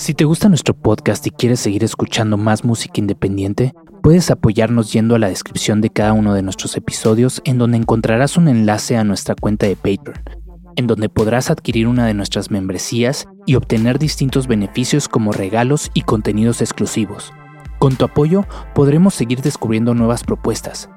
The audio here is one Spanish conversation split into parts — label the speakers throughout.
Speaker 1: Si te gusta nuestro podcast y quieres seguir escuchando más música independiente, Puedes apoyarnos yendo a la descripción de cada uno de nuestros episodios en donde encontrarás un enlace a nuestra cuenta de Patreon, en donde podrás adquirir una de nuestras membresías y obtener distintos beneficios como regalos y contenidos exclusivos. Con tu apoyo podremos seguir descubriendo nuevas propuestas,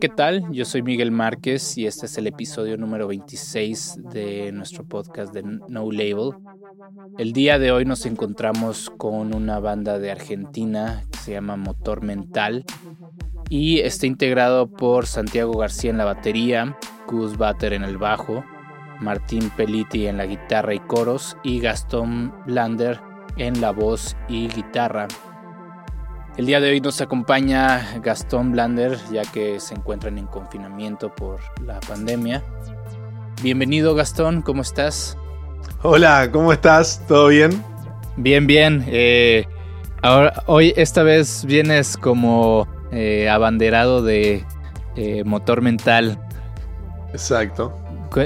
Speaker 1: ¿qué tal? Yo soy Miguel Márquez y este es el episodio número 26 de nuestro podcast de No Label. El día de hoy nos encontramos con una banda de Argentina que se llama Motor Mental y está integrado por Santiago García en la batería, Gus Batter en el bajo, Martín Peliti en la guitarra y coros y Gastón Lander en la voz y guitarra. El día de hoy nos acompaña Gastón Blander, ya que se encuentran en confinamiento por la pandemia. Bienvenido Gastón, ¿cómo estás?
Speaker 2: Hola, ¿cómo estás? ¿Todo bien?
Speaker 1: Bien, bien. Eh,
Speaker 3: Ahora, hoy, esta vez vienes como eh, abanderado de eh, motor mental.
Speaker 1: Exacto.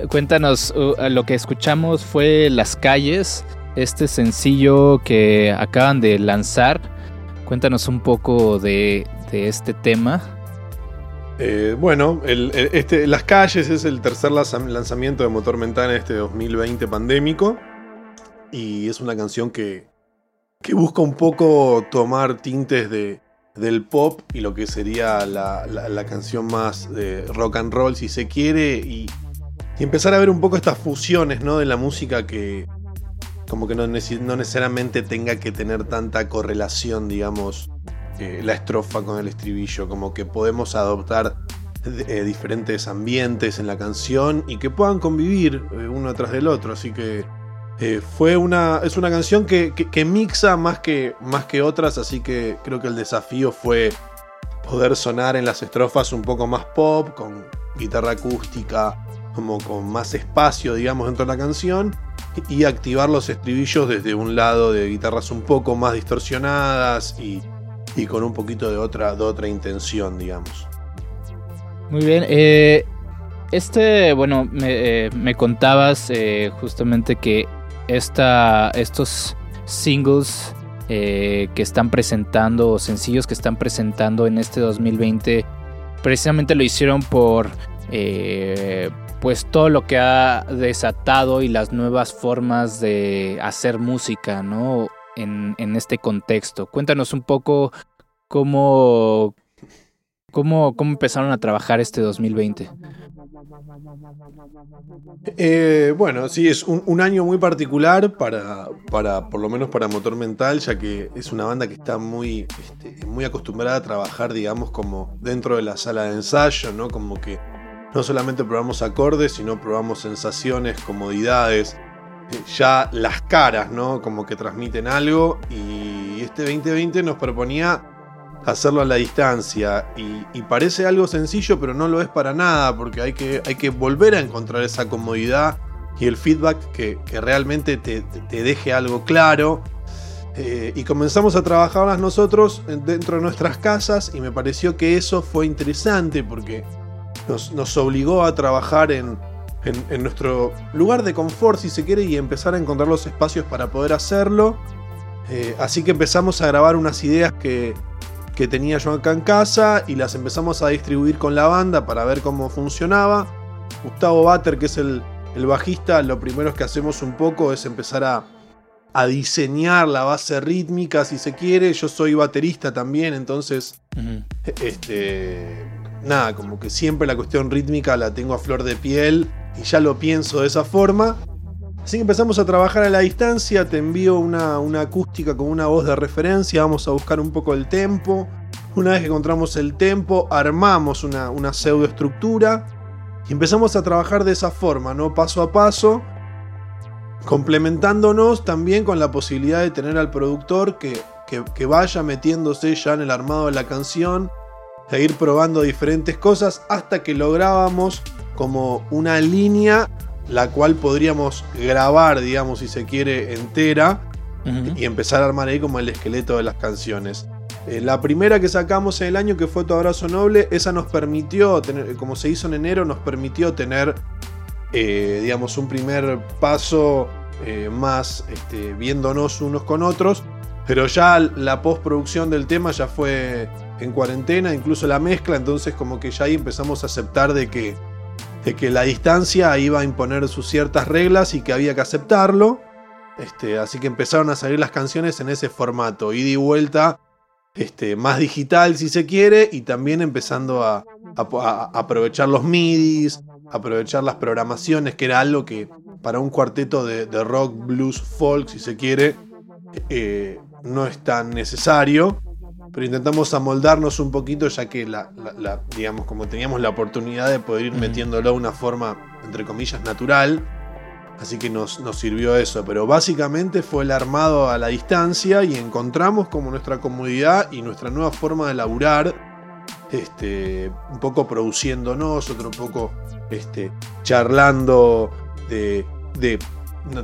Speaker 3: cuéntanos, uh, lo que escuchamos fue Las calles, este sencillo que acaban de lanzar. Cuéntanos un poco de, este tema.
Speaker 1: Eh, bueno, este, Las calles es el tercer lanzamiento de Motor Mental en este 2020 pandémico. Y es una canción que, que busca un poco tomar tintes de, del pop y lo que sería la, canción más de rock and roll, si se quiere, y, empezar a ver un poco estas fusiones ¿no? de la música que como que no, necesariamente tenga que tener tanta correlación, digamos, eh, la estrofa con el estribillo, como que podemos adoptar eh, diferentes ambientes en la canción y que puedan convivir eh, uno tras del otro, así que fue una, es una canción que, mixa más que, más que otras, así que creo que el desafío fue poder sonar en las estrofas un poco más pop, con guitarra acústica, como con más espacio, digamos, dentro de la canción, y activar los estribillos desde un lado de guitarras un poco más distorsionadas y, con un poquito de otra, de otra intención, digamos.
Speaker 3: Muy bien, eh, este, bueno, me, eh, contabas justamente que esta, estos singles eh, que están presentando o sencillos que están presentando en este 2020 precisamente lo hicieron por eh, pues todo lo que ha desatado y las nuevas formas de hacer música, ¿no? En, este contexto. Cuéntanos un poco cómo, cómo, cómo empezaron a trabajar este 2020.
Speaker 1: Eh, bueno, sí, es un, año muy particular para, para, por lo menos para Motor Mental, ya que es una banda que está muy, este, muy acostumbrada a trabajar, digamos, como dentro de la sala de ensayo, ¿no? Como que no solamente probamos acordes, sino probamos sensaciones, comodidades, eh, ya las caras, ¿no? Como que transmiten algo y este 2020 nos proponía hacerlo a la distancia. Y, parece algo sencillo, pero no lo es para nada, porque hay que, hay que volver a encontrar esa comodidad y el feedback que, realmente te, deje algo claro. Eh, y comenzamos a trabajarlas nosotros dentro de nuestras casas y me pareció que eso fue interesante porque nos, obligó a trabajar en, en, nuestro lugar de confort, si se quiere, y empezar a encontrar los espacios para poder hacerlo. Eh, así que empezamos a grabar unas ideas que, que tenía yo acá en casa y las empezamos a distribuir con la banda para ver cómo funcionaba. Gustavo Bater, que es el, bajista, lo primero que hacemos un poco es empezar a, diseñar la base rítmica, si se quiere. Yo soy baterista también, entonces, este, nada, como que siempre la cuestión rítmica la tengo a flor de piel y ya lo pienso de esa forma. Así que empezamos a trabajar a la distancia, te envío una, acústica con una voz de referencia, vamos a buscar un poco el tempo. Una vez que encontramos el tempo, armamos una, una pseudoestructura y empezamos a trabajar de esa forma, ¿no? Paso a paso, complementándonos también con la posibilidad de tener al productor que, que, vaya metiéndose ya en el armado de la canción, e ir probando diferentes cosas hasta que lográbamos como una línea la cual podríamos grabar, digamos, si se quiere, entera y empezar a armar ahí como el esqueleto de las canciones. Eh, la primera que sacamos en el año, que fue Tu Abrazo Noble, esa nos permitió, tener, como se hizo en enero, nos permitió tener, eh, digamos, un primer paso eh, más este, viéndonos unos con otros. Pero ya la postproducción del tema ya fue en cuarentena, incluso la mezcla, entonces como que ya ahí empezamos a aceptar de que de que la distancia iba a imponer sus ciertas reglas y que había que aceptarlo. Este, así que empezaron a salir las canciones en ese formato, ida y vuelta, este, más digital si se quiere, y también empezando a, aprovechar los MIDIs, aprovechar las programaciones, que era algo que para un cuarteto de, rock, blues, folk, si se quiere, eh, no es tan necesario pero intentamos amoldarnos un poquito ya que la, digamos como teníamos la oportunidad de poder ir metiéndolo de una forma entre comillas natural. Así que nos, nos, sirvió eso. Pero básicamente fue el armado a la distancia y encontramos como nuestra comodidad y nuestra nueva forma de laburar. Este, un poco produciéndonos otro poco este, charlando de, de,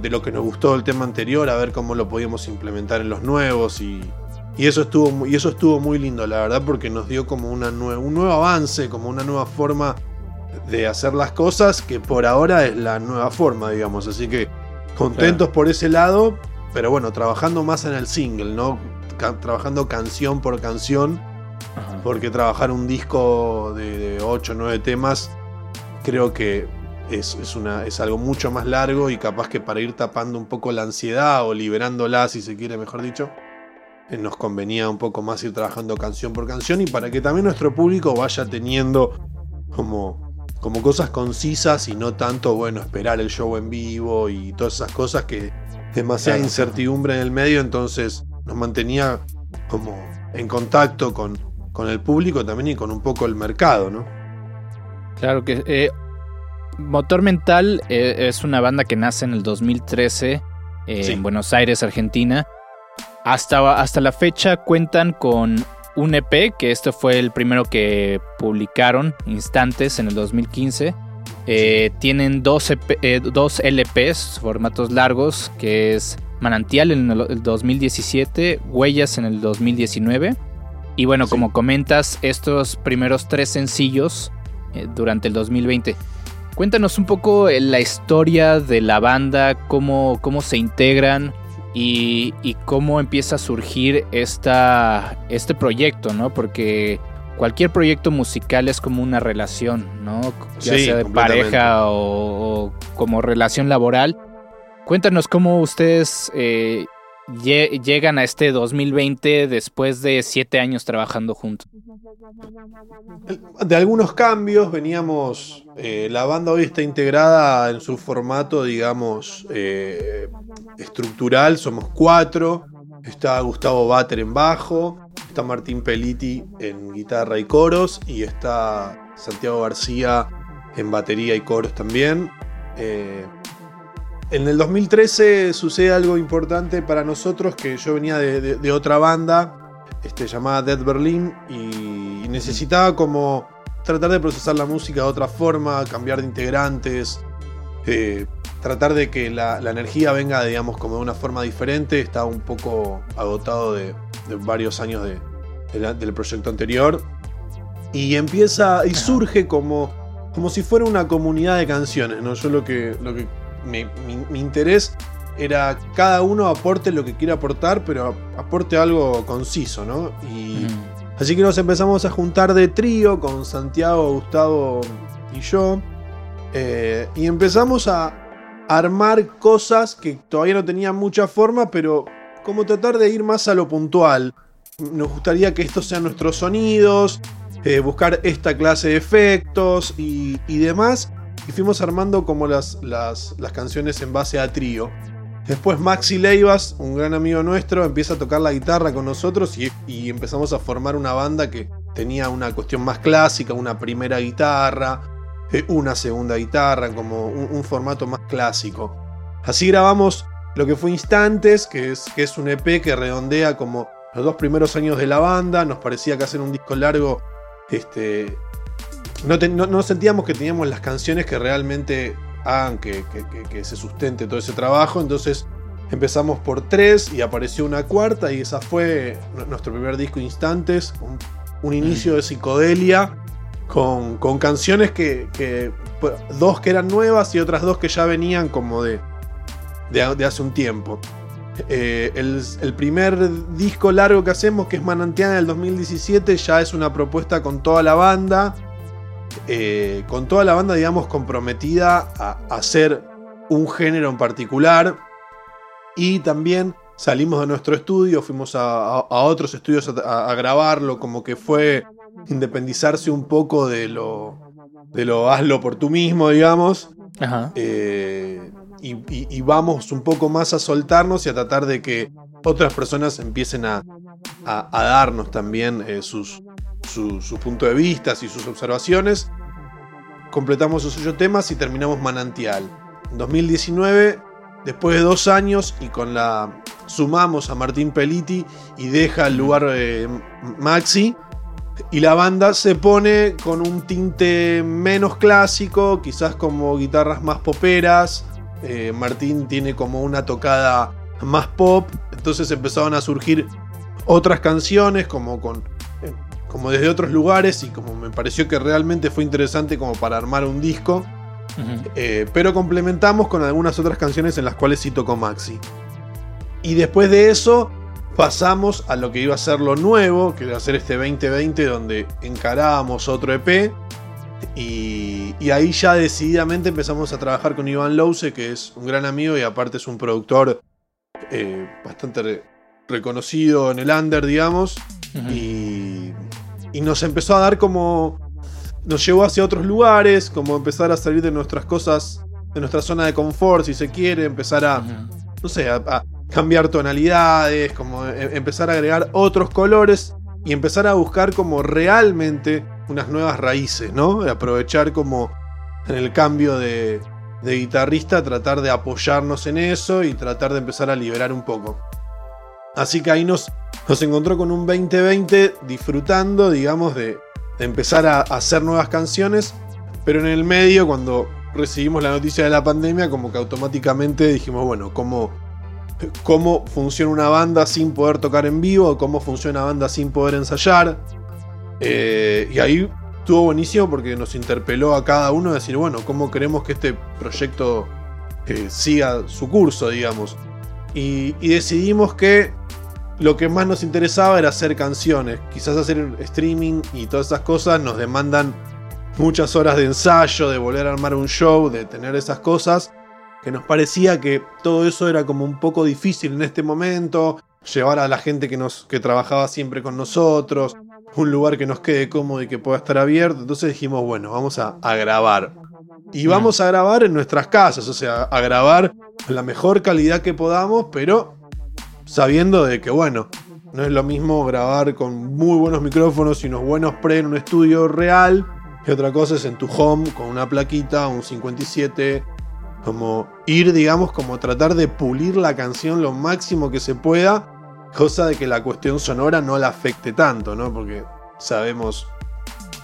Speaker 1: de lo que nos gustó del tema anterior a ver cómo lo podíamos implementar en los nuevos y, Y eso, estuvo, y eso estuvo muy lindo, la verdad, porque nos dio como una un nuevo avance, como una nueva forma de hacer las cosas, que por ahora es la nueva forma, digamos. Así que contentos por ese lado, pero bueno, trabajando más en el single, ¿no? trabajando canción por canción, porque trabajar un disco de, 8 o 9 temas, creo que es, una, es algo mucho más largo y capaz que para ir tapando un poco la ansiedad o liberándola, si se quiere, mejor dicho, nos convenía un poco más ir trabajando canción por canción y para que también nuestro público vaya teniendo como, como cosas concisas y no tanto, bueno, esperar el show en vivo y todas esas cosas que demasiada incertidumbre en el medio, entonces nos mantenía como en contacto con, con el público también y con un poco el mercado, ¿no?
Speaker 3: Claro que eh, Motor Mental eh, es una banda que nace en el 2013 en Buenos Aires, Argentina. Hasta, hasta la fecha cuentan con un EP, que este fue el primero que publicaron, Instantes, en el 2015. Eh, tienen dos, EP, dos LPs, formatos largos, que es Manantial en el 2017, Huellas en el 2019. Y bueno, como comentas, estos primeros tres sencillos eh, durante el 2020. Cuéntanos un poco eh, la historia de la banda, cómo, cómo se integran y, cómo empieza a surgir esta, este proyecto, ¿no? Porque cualquier proyecto musical es como una relación, ¿no? Ya sea de pareja o, como relación laboral. Cuéntanos cómo ustedes eh, llegan a este 2020 después de siete años trabajando juntos.
Speaker 1: De algunos cambios, veníamos, eh, la banda hoy está integrada en su formato, digamos, eh, estructural, somos cuatro, está Gustavo Bater en bajo, está Martín Peliti en guitarra y coros y está Santiago García en batería y coros también. Eh, en el 2013 sucede algo importante para nosotros, que yo venía de, otra banda este, llamada Dead Berlin y necesitaba como tratar de procesar la música de otra forma, cambiar de integrantes, eh, tratar de que la, energía venga, digamos, como de una forma diferente. Estaba un poco agotado de, varios años del proyecto anterior. Y empieza y surge como, como si fuera una comunidad de canciones, ¿no? Yo lo que, lo que mi, interés era cada uno aporte lo que quiera aportar, pero aporte algo conciso, ¿no? Y así que nos empezamos a juntar de trío con Santiago, Gustavo y yo. Eh, y empezamos a armar cosas que todavía no tenían mucha forma, pero como tratar de ir más a lo puntual. Nos gustaría que estos sean nuestros sonidos, eh, buscar esta clase de efectos y demás y fuimos armando como las, las, canciones en base a trío. Después Maxi Leivas, un gran amigo nuestro, empieza a tocar la guitarra con nosotros y, empezamos a formar una banda que tenía una cuestión más clásica, una primera guitarra, eh, una segunda guitarra, como un, formato más clásico. Así grabamos lo que fue Instantes, que es, que es un EP que redondea como los dos primeros años de la banda. Nos parecía que hacer un disco largo este, no, sentíamos que teníamos las canciones que realmente hagan que, se sustente todo ese trabajo. Entonces empezamos por tres y apareció una cuarta y esa fue nuestro primer disco Instantes, un, inicio de psicodelia con, canciones que, dos que eran nuevas y otras dos que ya venían como de, de, hace un tiempo. Eh, el, el, primer disco largo que hacemos, que es Manantiana del 2017, ya es una propuesta con toda la banda eh, con toda la banda, digamos, comprometida a hacer un género en particular. Y también salimos de nuestro estudio, fuimos a, otros estudios a, grabarlo, como que fue independizarse un poco de lo, de lo hazlo por tú mismo, digamos. Eh, y, vamos un poco más a soltarnos y a tratar de que otras personas empiecen a, darnos también eh, sus, su, punto de vista y sus observaciones. Completamos esos ocho temas y terminamos Manantial. En 2019, después de dos años y con la sumamos a Martín Peliti y deja el lugar eh, Maxi. Y la banda se pone con un tinte menos clásico, quizás como guitarras más poperas. Eh, Martín tiene como una tocada más pop. Entonces empezaron a surgir otras canciones, como con. Como desde otros lugares, y como me pareció que realmente fue interesante como para armar un disco. Eh, pero complementamos con algunas otras canciones en las cuales sí tocó Maxi. Y después de eso pasamos a lo que iba a ser lo nuevo, que iba a ser este 2020 donde encarábamos otro EP. Y, ahí ya decididamente empezamos a trabajar con Iván Louse, que es un gran amigo y aparte es un productor eh, bastante reconocido en el under, digamos. y, y nos empezó a dar como nos llevó hacia otros lugares, como empezar a salir de nuestras cosas, de nuestra zona de confort, si se quiere, empezar a, no sé, a, cambiar tonalidades, como e, empezar a agregar otros colores y empezar a buscar como realmente unas nuevas raíces, ¿no? aprovechar como en el cambio de, de guitarrista, tratar de apoyarnos en eso y tratar de empezar a liberar un poco. Así que ahí nos, nos encontró con un 2020 disfrutando, digamos, de, empezar a hacer nuevas canciones, pero en el medio, cuando recibimos la noticia de la pandemia, como que automáticamente dijimos, bueno, ¿cómo, cómo funciona una banda sin poder tocar en vivo? ¿Cómo funciona una banda sin poder ensayar? Eh, y ahí estuvo buenísimo porque nos interpeló a cada uno a decir, bueno, ¿cómo queremos que este proyecto eh, siga su curso, digamos? y decidimos que lo que más nos interesaba era hacer canciones. Quizás hacer streaming y todas esas cosas nos demandan muchas horas de ensayo, de volver a armar un show, de tener esas cosas. Que nos parecía que todo eso era como un poco difícil en este momento. Llevar a la gente que, nos, que trabajaba siempre con nosotros. Un lugar que nos quede cómodo y que pueda estar abierto. Entonces dijimos, bueno, vamos a, a grabar. Y vamos a grabar en nuestras casas. O sea, a grabar la mejor calidad que podamos, pero sabiendo de que, bueno, no es lo mismo grabar con muy buenos micrófonos y unos buenos pre en un estudio real, que otra cosa es en tu home con una plaquita, un 57, como ir, digamos, como tratar de pulir la canción lo máximo que se pueda, cosa de que la cuestión sonora no la afecte tanto, ¿no? Porque sabemos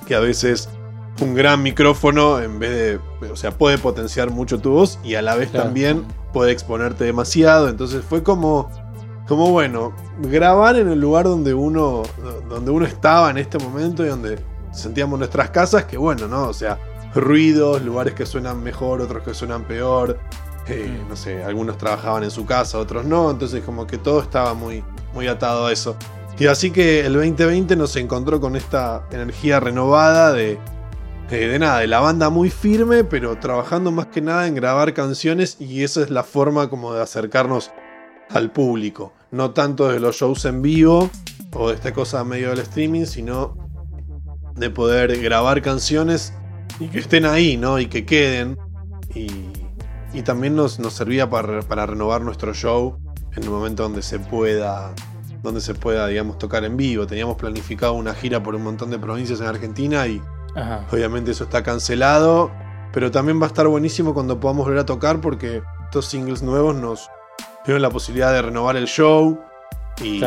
Speaker 1: que a veces un gran micrófono en vez de, o sea, puede potenciar mucho tu voz y a la vez también puede exponerte demasiado, entonces fue como como bueno, grabar en el lugar donde uno, donde uno estaba en este momento y donde sentíamos nuestras casas, que bueno, ¿no? O sea, ruidos, lugares que suenan mejor, otros que suenan peor. Eh, mm. no sé, algunos trabajaban en su casa, otros no, entonces como que todo estaba muy, muy atado a eso. Y así que el 2020 nos encontró con esta energía renovada de, de, de nada, de la banda muy firme, pero trabajando más que nada en grabar canciones y esa es la forma como de acercarnos al público. No tanto de los shows en vivo o de esta cosa medio del streaming, sino de poder grabar canciones y que estén ahí, ¿no? Y que queden. Y, y también nos, nos servía para, para, renovar nuestro show en el momento donde se pueda, donde se pueda, digamos, tocar en vivo. Teníamos planificado una gira por un montón de provincias en Argentina y obviamente eso está cancelado. Pero también va a estar buenísimo cuando podamos volver a tocar porque estos singles nuevos nos, tienen la posibilidad de renovar el show. Y,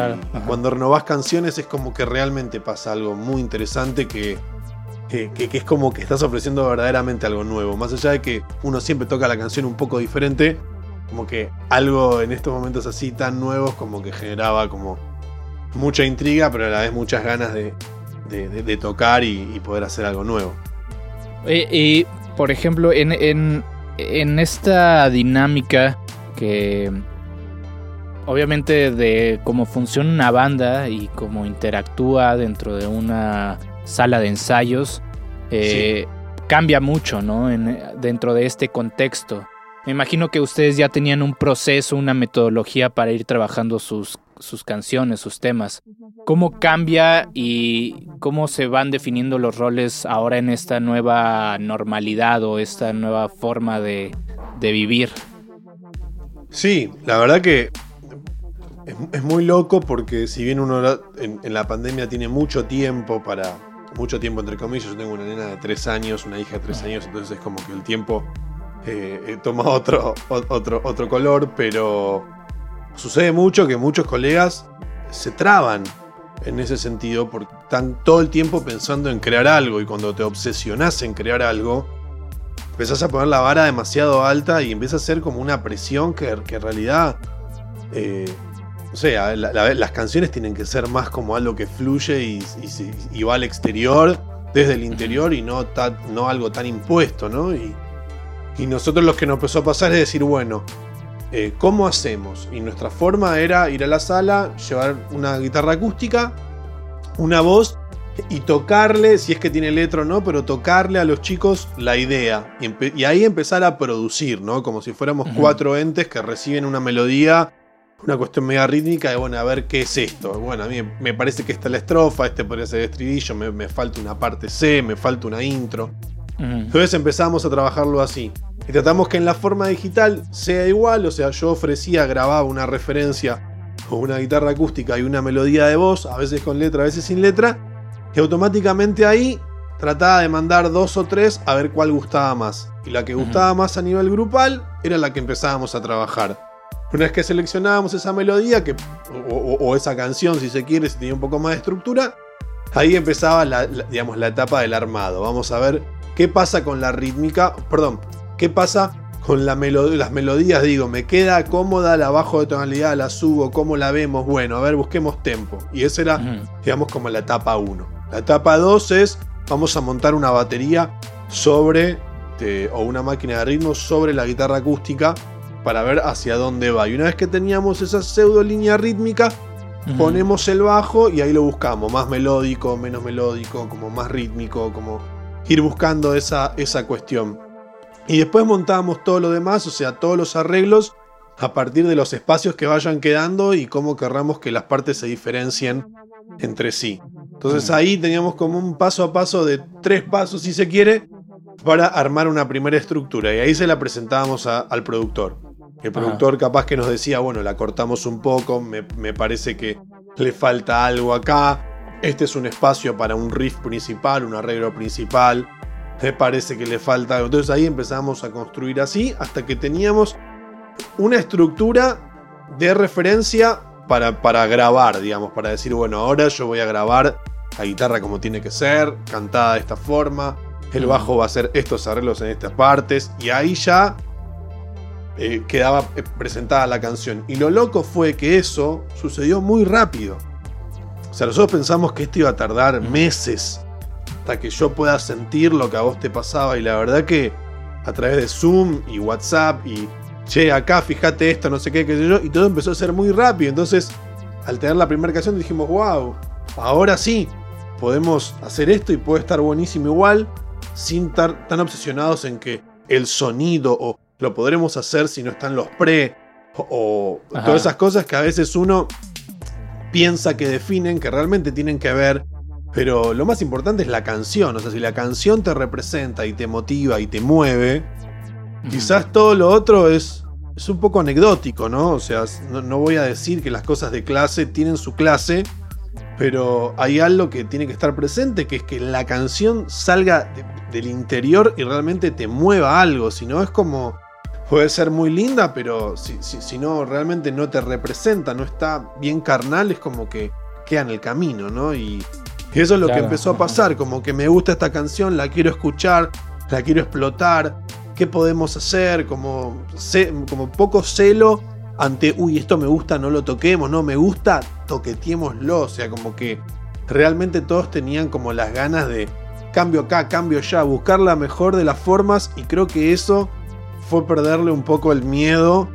Speaker 1: cuando renovás canciones es como que realmente pasa algo muy interesante que, que, es como que estás ofreciendo verdaderamente algo nuevo. Más allá de que uno siempre toca la canción un poco diferente, como que algo en estos momentos así tan nuevos como que generaba como mucha intriga, pero a la vez muchas ganas de, de, tocar y, poder hacer algo nuevo.
Speaker 3: Y, por ejemplo, en, en, en esta dinámica que obviamente de cómo funciona una banda y cómo interactúa dentro de una sala de ensayos, eh, cambia mucho, ¿no? dentro de este contexto. Me imagino que ustedes ya tenían un proceso, una metodología para ir trabajando sus, sus canciones, sus temas. ¿Cómo cambia y cómo se van definiendo los roles ahora en esta nueva normalidad o esta nueva forma de, de vivir?
Speaker 1: Sí, la verdad que es, muy loco porque si bien uno en, la pandemia tiene mucho tiempo para, mucho tiempo entre comillas, yo tengo una nena de tres años, una hija de tres años, entonces es como que el tiempo eh, toma otro, otro, otro color, pero sucede mucho que muchos colegas se traban en ese sentido porque están todo el tiempo pensando en crear algo y cuando te obsesionas en crear algo, empezás a poner la vara demasiado alta y empieza a ser como una presión que, en realidad eh, o sea, las canciones tienen que ser más como algo que fluye y, y, va al exterior desde el interior y no, no algo tan impuesto, ¿no? Y, y nosotros lo que nos empezó a pasar es decir, bueno, eh, ¿cómo hacemos? Y nuestra forma era ir a la sala, llevar una guitarra acústica, una voz y tocarle, si es que tiene letra o no, pero tocarle a los chicos la idea. Y, ahí empezar a producir, ¿no? Como si fuéramos cuatro entes que reciben una melodía, una cuestión media rítmica, de bueno, a ver qué es esto. Bueno, a mí me parece que esta es la estrofa, este podría ser el estribillo, me, falta una parte C, me falta una intro. Entonces empezamos a trabajarlo así. Y tratamos que en la forma digital sea igual, o sea, yo ofrecía, grababa una referencia con una guitarra acústica y una melodía de voz, a veces con letra, a veces sin letra, y automáticamente ahí trataba de mandar dos o tres a ver cuál gustaba más. Y la que gustaba más a nivel grupal era la que empezábamos a trabajar. Una vez que seleccionábamos esa melodía, que, o, esa canción, si se quiere, si tenía un poco más de estructura, ahí empezaba la, digamos, la etapa del armado. Vamos a ver qué pasa con la rítmica, perdón, qué pasa con la las melodías, digo, me queda cómoda, la bajo de tonalidad, la subo, cómo la vemos, bueno, a ver, busquemos tempo. Y esa era, digamos, como la etapa 1. La etapa 2 es vamos a montar una batería sobre o una máquina de ritmo sobre la guitarra acústica para ver hacia dónde va. Y una vez que teníamos esa pseudo línea rítmica, ponemos el bajo y ahí lo buscamos, más melódico, menos melódico, como más rítmico, como ir buscando esa, esa cuestión. Y después montamos todo lo demás, o sea, todos los arreglos a partir de los espacios que vayan quedando y cómo querramos que las partes se diferencien entre sí. Entonces ahí teníamos como un paso a paso de tres pasos, si se quiere, para armar una primera estructura. Y ahí se la presentábamos al productor. El productor capaz que nos decía, bueno, la cortamos un poco, me, parece que le falta algo acá. Este es un espacio para un riff principal, un arreglo principal. Me parece que le falta algo. Entonces ahí empezamos a construir así hasta que teníamos una estructura de referencia para, para grabar, digamos, para decir, bueno, ahora yo voy a grabar la guitarra como tiene que ser, cantada de esta forma, el bajo va a hacer estos arreglos en estas partes, y ahí ya eh, quedaba eh, presentada la canción. Y lo loco fue que eso sucedió muy rápido. O sea, nosotros pensamos que esto iba a tardar meses hasta que yo pueda sentir lo que a vos te pasaba, y la verdad que a través de Zoom y WhatsApp y che, acá fíjate esto, no sé qué, qué sé yo, y todo empezó a ser muy rápido. Entonces, al tener la primera canción dijimos, wow, ahora sí, podemos hacer esto y puede estar buenísimo igual, sin estar tan obsesionados en que el sonido o lo podremos hacer si no están los pre o, todas esas cosas que a veces uno piensa que definen, que realmente tienen que ver. Pero lo más importante es la canción, o sea, si la canción te representa y te motiva y te mueve, quizás todo lo otro es, es un poco anecdótico, ¿no? O sea, no voy a decir que las cosas de clase tienen su clase, pero hay algo que tiene que estar presente, que es que la canción salga del interior y realmente te mueva algo, si no es como... Puede ser muy linda, pero si, si, no realmente no te representa, no está bien carnal, es como que queda en el camino, ¿no? Y, eso es lo que empezó a pasar, como que me gusta esta canción, la quiero escuchar, la quiero explotar, ¿qué podemos hacer? Como, como poco celo ante, uy, esto me gusta, no lo toquemos, no me gusta, toqueteémoslo. O sea, como que realmente todos tenían como las ganas de cambio acá, cambio ya, buscar la mejor de las formas y creo que eso fue perderle un poco el miedo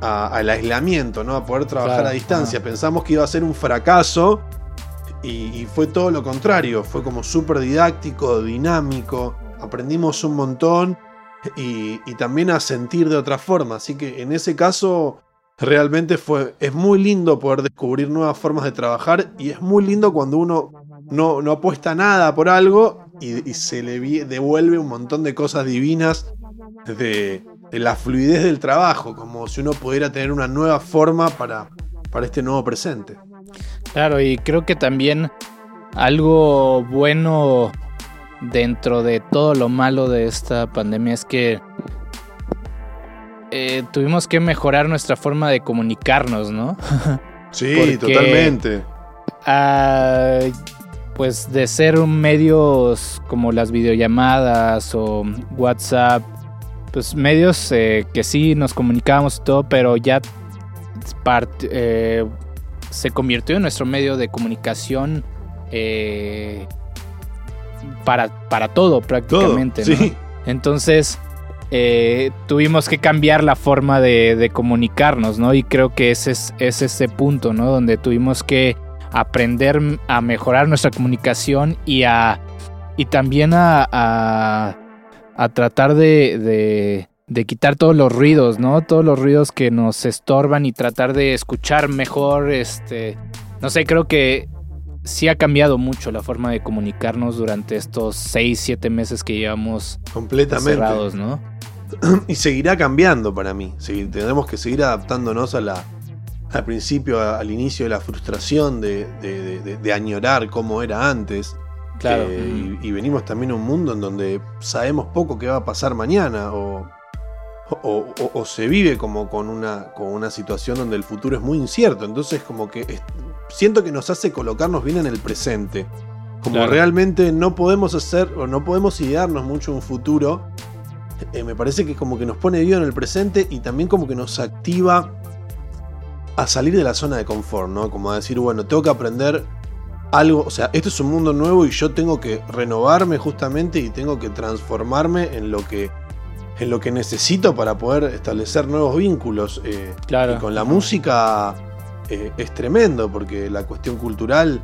Speaker 1: al aislamiento, ¿no? A poder trabajar a distancia. Pensamos que iba a ser un fracaso y, fue todo lo contrario. Fue como súper didáctico, dinámico. Aprendimos un montón y, y, también a sentir de otra forma. Así que en ese caso realmente fue, es muy lindo poder descubrir nuevas formas de trabajar y es muy lindo cuando uno no, no apuesta nada por algo y, se le devuelve un montón de cosas divinas de, la fluidez del trabajo, como si uno pudiera tener una nueva forma para, para este nuevo presente.
Speaker 3: Claro, y creo que también algo bueno dentro de todo lo malo de esta pandemia es que eh, tuvimos que mejorar nuestra forma de comunicarnos, ¿no?
Speaker 1: sí, totalmente.
Speaker 3: pues de ser medios como las videollamadas o WhatsApp, pues medios eh, que sí nos comunicábamos y todo, pero ya eh, se convirtió en nuestro medio de comunicación eh, para, para todo prácticamente. Entonces eh, tuvimos que cambiar la forma de, comunicarnos, ¿no? Y creo que ese es, ese punto, ¿no? Donde tuvimos que aprender a mejorar nuestra comunicación y a y también a, a, tratar de, de, quitar todos los ruidos, ¿no? Todos los ruidos que nos estorban y tratar de escuchar mejor, este, no sé, creo que sí ha cambiado mucho la forma de comunicarnos durante estos 6, 7 meses que llevamos
Speaker 1: completamente
Speaker 3: cerrados, ¿no?
Speaker 1: y seguirá cambiando para mí. Tenemos que seguir adaptándonos a la, al principio, al inicio de la frustración de, de, añorar cómo era antes.
Speaker 3: Claro.
Speaker 1: Eh, y, venimos también a un mundo en donde sabemos poco qué va a pasar mañana o, o, se vive como con una, con una situación donde el futuro es muy incierto. Entonces como que siento que nos hace colocarnos bien en el presente. Como realmente no podemos hacer o no podemos idearnos mucho un futuro eh, me parece que como que nos pone vivo en el presente y también como que nos activa a salir de la zona de confort, ¿no? Como a decir, bueno, tengo que aprender algo, o sea, esto es un mundo nuevo y yo tengo que renovarme justamente y tengo que transformarme en lo que en lo que necesito para poder establecer nuevos vínculos. Eh,
Speaker 3: claro.
Speaker 1: Y con la música eh, es tremendo porque la cuestión cultural,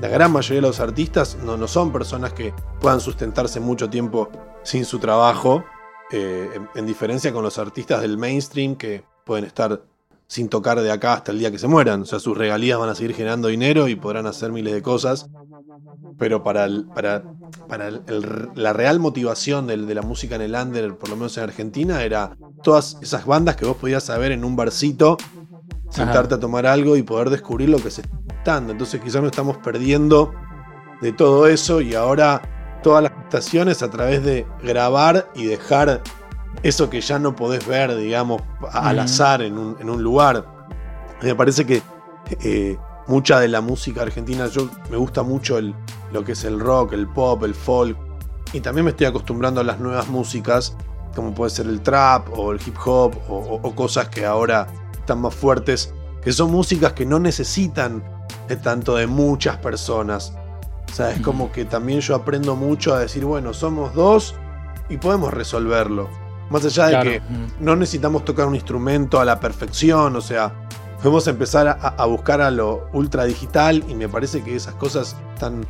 Speaker 1: la gran mayoría de los artistas no, no son personas que puedan sustentarse mucho tiempo sin su trabajo. Eh, en, diferencia con los artistas del mainstream que pueden estar sin tocar de acá hasta el día que se mueran. O sea, sus regalías van a seguir generando dinero y podrán hacer miles de cosas. Pero para, para, para la real motivación de, la música en el under, por lo menos en Argentina, era todas esas bandas que vos podías saber en un barcito, sentarte a tomar algo y poder descubrir lo que se está dando. Entonces quizás nos estamos perdiendo de todo eso y ahora todas las estaciones a través de grabar y dejar eso que ya no podés ver, digamos, al azar en un, lugar. Me parece que eh, mucha de la música argentina, yo me gusta mucho el, lo que es el rock, el pop, el folk, y también me estoy acostumbrando a las nuevas músicas, como puede ser el trap o el hip hop o, cosas que ahora están más fuertes, que son músicas que no necesitan tanto de muchas personas o sea, es como que también yo aprendo mucho a decir, bueno, somos dos y podemos resolverlo. Más allá de que no necesitamos tocar un instrumento a la perfección, o sea, podemos empezar a, buscar a lo ultra digital y me parece que esas cosas están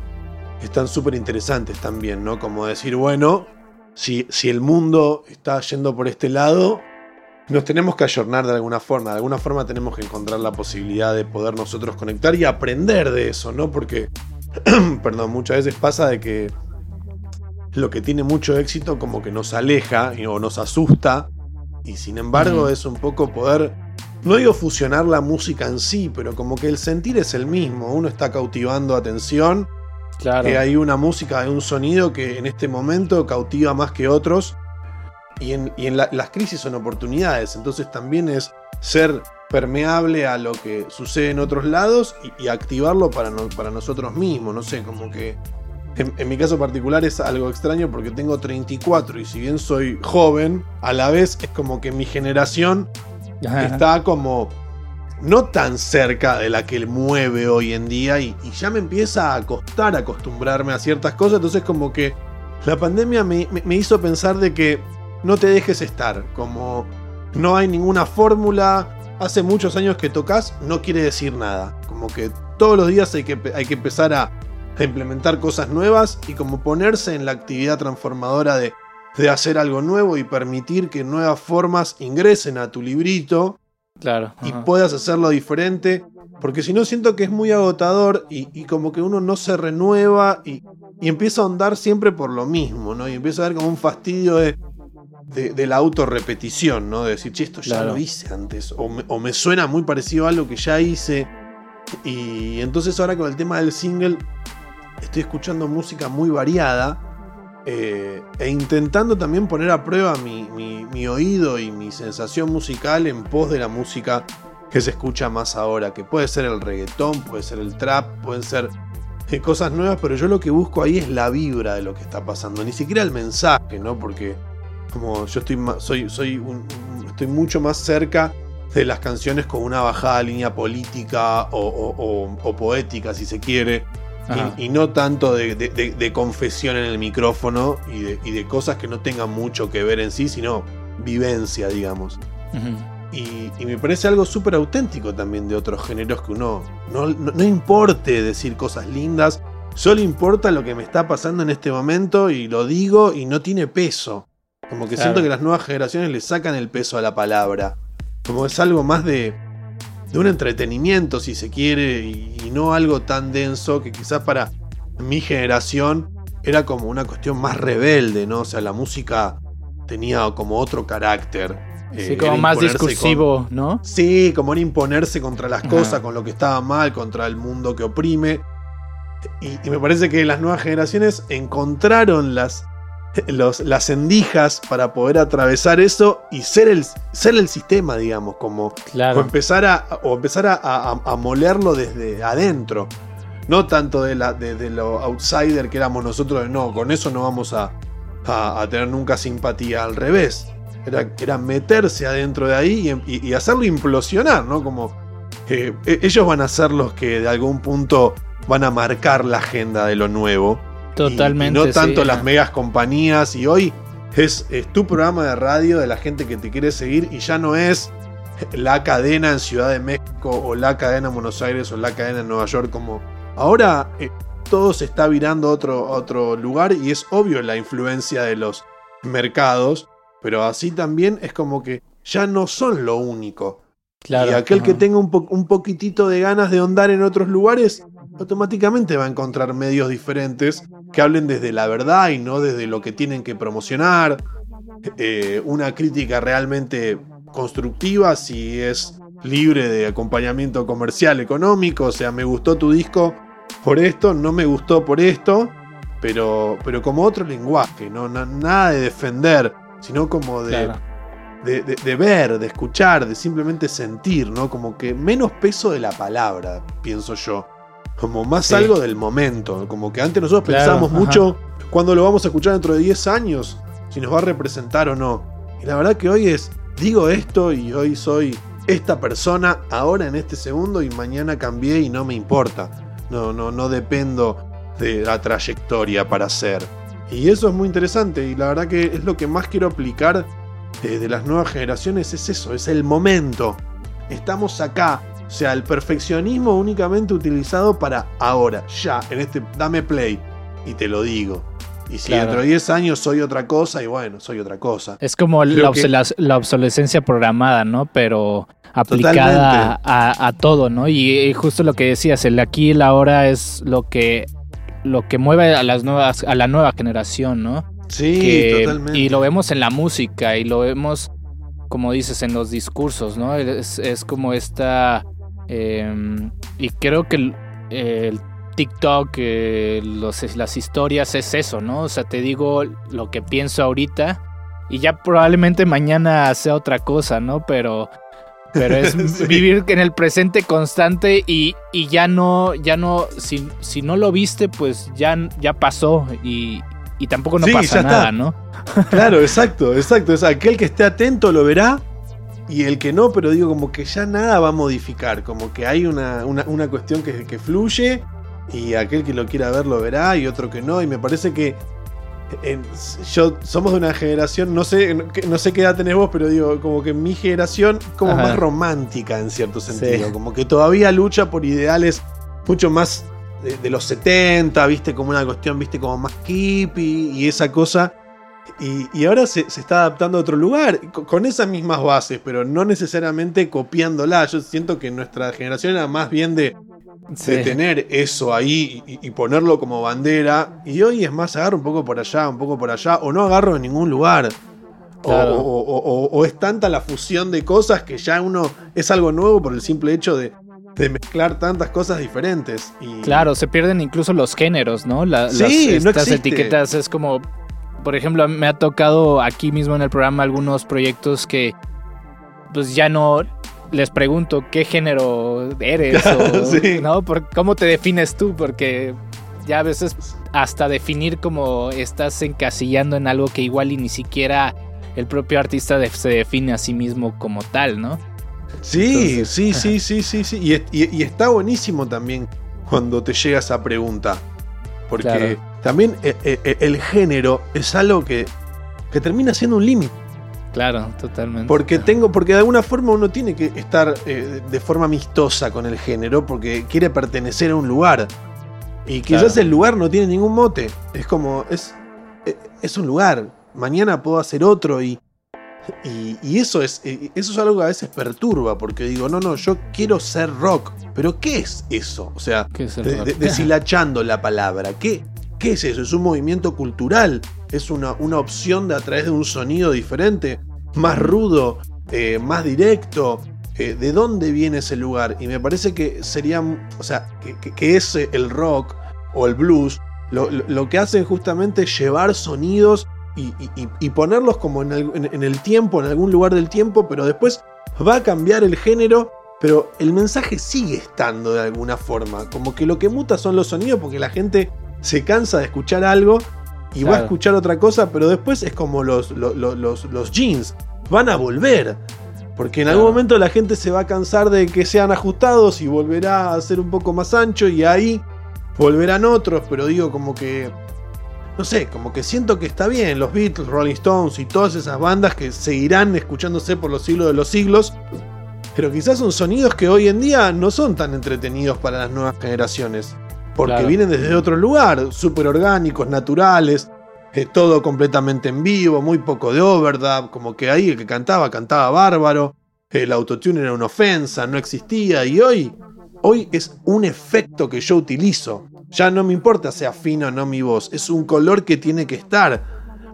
Speaker 1: están súper interesantes también, ¿no? Como decir, bueno, si, si el mundo está yendo por este lado, nos tenemos que ayornar de alguna forma, de alguna forma tenemos que encontrar la posibilidad de poder nosotros conectar y aprender de eso, ¿no? Porque perdón, muchas veces pasa de que lo que tiene mucho éxito como que nos aleja o nos asusta. Y sin embargo es un poco poder, no digo fusionar la música en sí, pero como que el sentir es el mismo, uno está cautivando atención,
Speaker 3: claro.
Speaker 1: que hay una música, hay un sonido que en este momento cautiva más que otros. Y en, las crisis son oportunidades, entonces también es ser permeable a lo que sucede en otros lados y, activarlo para, para nosotros mismos. No sé, como que en, mi caso particular es algo extraño porque tengo 34 y si bien soy joven, a la vez es como que mi generación está como no tan cerca de la que mueve hoy en día y, ya me empieza a costar acostumbrarme a ciertas cosas. Entonces como que la pandemia me, me hizo pensar de que no te dejes estar, como no hay ninguna fórmula, hace muchos años que tocas no quiere decir nada. Como que todos los días hay que, hay que empezar a, implementar cosas nuevas y como ponerse en la actividad transformadora de, de hacer algo nuevo y permitir que nuevas formas ingresen a tu librito.
Speaker 3: Claro.
Speaker 1: Y puedas hacerlo diferente. Porque si no, siento que es muy agotador y, como que uno no se renueva y, y, empieza a andar siempre por lo mismo, ¿no? Y empieza a ver como un fastidio de de, la autorrepetición, ¿no? De decir, che, esto ya lo hice antes, o me, suena muy parecido a algo que ya hice. Y entonces ahora con el tema del single, estoy escuchando música muy variada. Eh, e intentando también poner a prueba mi, oído y mi sensación musical en pos de la música que se escucha más ahora, que puede ser el reggaetón, puede ser el trap, pueden ser eh, cosas nuevas, pero yo lo que busco ahí es la vibra de lo que está pasando, ni siquiera el mensaje, ¿no? Porque como yo estoy soy, soy estoy mucho más cerca de las canciones con una bajada línea política o, poética, si se quiere, y, no tanto de, confesión en el micrófono y, de, cosas que no tengan mucho que ver en sí, sino vivencia, digamos. y, me parece algo súper auténtico también de otros géneros que uno no, no, importe decir cosas lindas, solo importa lo que me está pasando en este momento y lo digo y no tiene peso. Como que siento que las nuevas generaciones le sacan el peso a la palabra. Como es algo más de, de un entretenimiento, si se quiere, y, no algo tan denso que quizás para mi generación era como una cuestión más rebelde, ¿no? O sea, la música tenía como otro carácter.
Speaker 3: Sí, eh, como más discursivo, ¿no?
Speaker 1: Sí, como era imponerse contra las cosas, con lo que estaba mal, contra el mundo que oprime. y, me parece que las nuevas generaciones encontraron las las endijas para poder atravesar eso y ser el, ser el sistema, digamos, como o empezar, a, o empezar a, molerlo desde adentro. No tanto de, la, de, lo outsider que éramos nosotros, no, con eso no vamos a, tener nunca simpatía, al revés. Era, era meterse adentro de ahí y, hacerlo implosionar, ¿no? Como eh, ellos van a ser los que de algún punto van a marcar la agenda de lo nuevo
Speaker 3: Totalmente.
Speaker 1: Y, no tanto las megas compañías. Y hoy es, tu programa de radio de la gente que te quiere seguir y ya no es la cadena en Ciudad de México o la cadena en Buenos Aires o la cadena en Nueva York. Como ahora eh, todo se está virando a otro, otro lugar y es obvio la influencia de los mercados. Pero así también es como que ya no son lo único. Claro, y aquel que tenga un, un poquitito de ganas de ondar en otros lugares automáticamente va a encontrar medios diferentes que hablen desde la verdad y no desde lo que tienen que promocionar. Eh, una crítica realmente constructiva si es libre de acompañamiento comercial económico. O sea, me gustó tu disco por esto, no me gustó por esto, pero, pero como otro lenguaje, ¿no? nada de defender, sino como de, de, de, ver, de escuchar, de simplemente sentir, ¿no? Como que menos peso de la palabra, pienso yo como más algo del momento. Como que antes nosotros pensábamos mucho cuando lo vamos a escuchar dentro de 10 años, si nos va a representar o no. Y la verdad que hoy es, digo esto y hoy soy esta persona ahora en este segundo y mañana cambié y no me importa. No, no, no dependo de la trayectoria para ser. Y eso es muy interesante y la verdad que es lo que más quiero aplicar de las nuevas generaciones, es eso, es el momento. Estamos acá, o sea, el perfeccionismo únicamente utilizado para ahora, ya, en este, dame play y te lo digo. Y si dentro de 10 años soy otra cosa, y bueno, soy otra cosa.
Speaker 3: Es como la, obsolescencia programada, ¿no? Pero aplicada a, todo, ¿no? Y, justo lo que decías, el aquí y el ahora es lo que, lo que mueve a las nuevas, a la nueva generación, ¿no?
Speaker 1: Sí, totalmente.
Speaker 3: Y lo vemos en la música, y lo vemos, como dices, en los discursos, ¿no? Es, es como esta Em, y creo que el, TikTok, eh, las historias es eso, ¿no? O sea, te digo lo que pienso ahorita y ya probablemente mañana sea otra cosa, ¿no? Pero, pero es vivir en el presente constante y, ya no, ya no, si, si, no lo viste, pues ya, ya pasó y, tampoco no pasa nada, ¿no?
Speaker 1: claro, exacto, exacto. Es aquel que esté atento lo verá y el que no, pero digo como que ya nada va a modificar, como que hay una, una, cuestión que, que, fluye y aquel que lo quiera ver lo verá y otro que no, y me parece que yo somos de una generación, no sé, no sé qué edad tenés vos, pero digo, como que mi generación como más romántica en cierto sentido, como que todavía lucha por ideales mucho más de, de, los 70, viste, como una cuestión, viste, como más kippy y esa cosa y, ahora se, está adaptando a otro lugar, con, esas mismas bases, pero no necesariamente copiándola. Yo siento que nuestra generación era más bien de, tener eso ahí y, ponerlo como bandera. Y hoy es más, agarro un poco por allá, un poco por allá, o no agarro en ningún lugar. O, es tanta la fusión de cosas que ya uno es algo nuevo por el simple hecho de, mezclar tantas cosas diferentes. Y...
Speaker 3: Claro, se pierden incluso los géneros, ¿no?
Speaker 1: sí,
Speaker 3: estas etiquetas es como por ejemplo, me ha tocado aquí mismo en el programa algunos proyectos que pues ya no les pregunto qué género eres o ¿no? Por, cómo te defines tú, porque ya a veces hasta definir cómo estás encasillando en algo que igual y ni siquiera el propio artista se define a sí mismo como tal, ¿no?
Speaker 1: Sí, sí, sí, sí, sí, sí. Y, está buenísimo también cuando te llega esa pregunta. Porque también eh, eh, eh, el, género es algo que, que termina siendo un límite.
Speaker 3: Claro, totalmente.
Speaker 1: Porque tengo, porque de alguna forma uno tiene que estar de forma amistosa con el género, porque quiere pertenecer a un lugar. Y quizás el lugar no tiene ningún mote. Es como, es, es un lugar. Mañana puedo hacer otro y, y, eso, es, eso es algo que a veces perturba, porque digo, no, no, yo quiero ser rock. Pero ¿qué es eso? O sea, deshilachando la palabra. ¿Qué, ¿Qué es eso? ¿Es un movimiento cultural? ¿Es una, una opción de a través de un sonido diferente? ¿Más rudo? Eh, ¿Más directo? Eh, ¿De dónde viene ese lugar? Y me parece que sería, o sea, que, que, ese, el rock o el blues, lo, lo, que hace justamente es llevar sonidos y, ponerlos como en el, tiempo, en algún lugar del tiempo, pero después va a cambiar el género, pero el mensaje sigue estando de alguna forma. Como que lo que muta son los sonidos porque la gente se cansa de escuchar algo y va a escuchar otra cosa, pero después es como los, los, jeans, van a volver. Porque en algún momento la gente se va a cansar de que sean ajustados y volverá a ser un poco más ancho y ahí volverán otros, pero digo como que no sé, como que siento que está bien, los Beatles, Rolling Stones y todas esas bandas que seguirán escuchándose por los siglos de los siglos, pero quizás son sonidos que hoy en día no son tan entretenidos para las nuevas generaciones, porque vienen desde otro lugar, súper orgánicos, naturales, eh, todo completamente en vivo, muy poco de overdub, como que ahí el que cantaba, cantaba bárbaro, el autotune era una ofensa, no existía, y hoy, hoy es un efecto que yo utilizo ya no me importa sea fino o no mi voz, es un color que tiene que estar,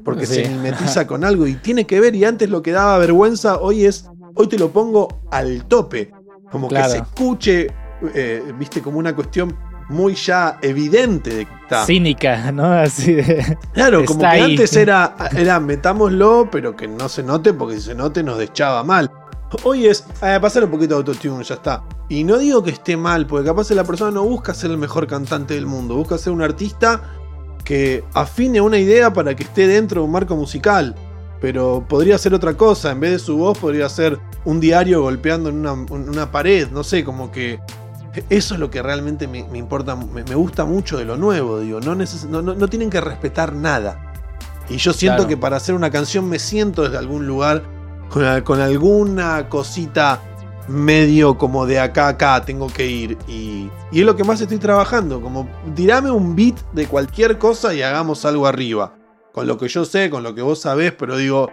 Speaker 1: porque se mimetiza con algo y tiene que ver, y antes lo que daba vergüenza, hoy es, hoy te lo pongo al tope, como que se escuche, eh, viste, como una cuestión muy ya evidente de que está.
Speaker 3: Cínica, ¿no? Así de,
Speaker 1: Claro, como que antes era, era metámoslo, pero que no se note, porque si se note nos deschaba mal. Hoy es, eh, pasar un poquito de autotune, ya está. Y no digo que esté mal, porque capaz la persona no busca ser el mejor cantante del mundo, busca ser un artista que afine una idea para que esté dentro de un marco musical. Pero podría ser otra cosa, en vez de su voz podría ser un diario golpeando en una, pared, no sé, como que eso es lo que realmente me, importa, me, gusta mucho de lo nuevo, digo, no, no, tienen que respetar nada. Y yo siento que para hacer una canción me siento desde algún lugar con, alguna cosita medio como de acá a acá tengo que ir. Y, es lo que más estoy trabajando. Como tirame un beat de cualquier cosa y hagamos algo arriba. Con lo que yo sé, con lo que vos sabés, pero digo,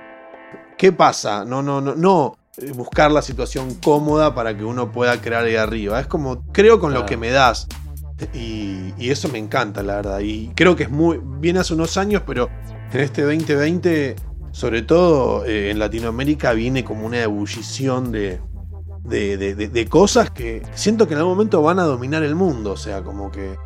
Speaker 1: ¿qué pasa? No, no, no, no buscar la situación cómoda para que uno pueda crear ahí arriba. Es como, creo con lo que me das. Y, y, eso me encanta, la verdad. Y creo que es muy. Viene hace unos años, pero en este 2020 sobre todo eh, en Latinoamérica viene como una ebullición de, de, cosas que siento que en algún momento van a dominar el mundo. O sea, como que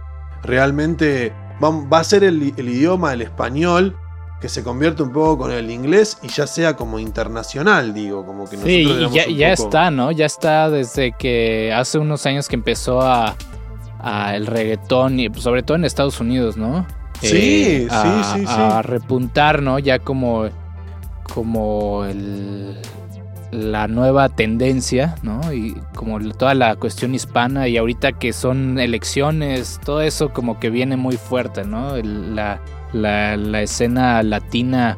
Speaker 1: realmente va, a ser el, idioma, el español, que se convierte un poco con el inglés y ya sea como internacional, digo, como que
Speaker 3: Sí, ya, ya está, ¿no? Ya está desde que hace unos años que empezó a, el reggaetón, y sobre todo en Estados Unidos, ¿no?
Speaker 1: Sí, sí, sí, sí.
Speaker 3: A repuntar, ¿no? Ya como como el, la nueva tendencia, ¿no? Y como toda la cuestión hispana y ahorita que son elecciones, todo eso como que viene muy fuerte, ¿no? la, la, escena latina,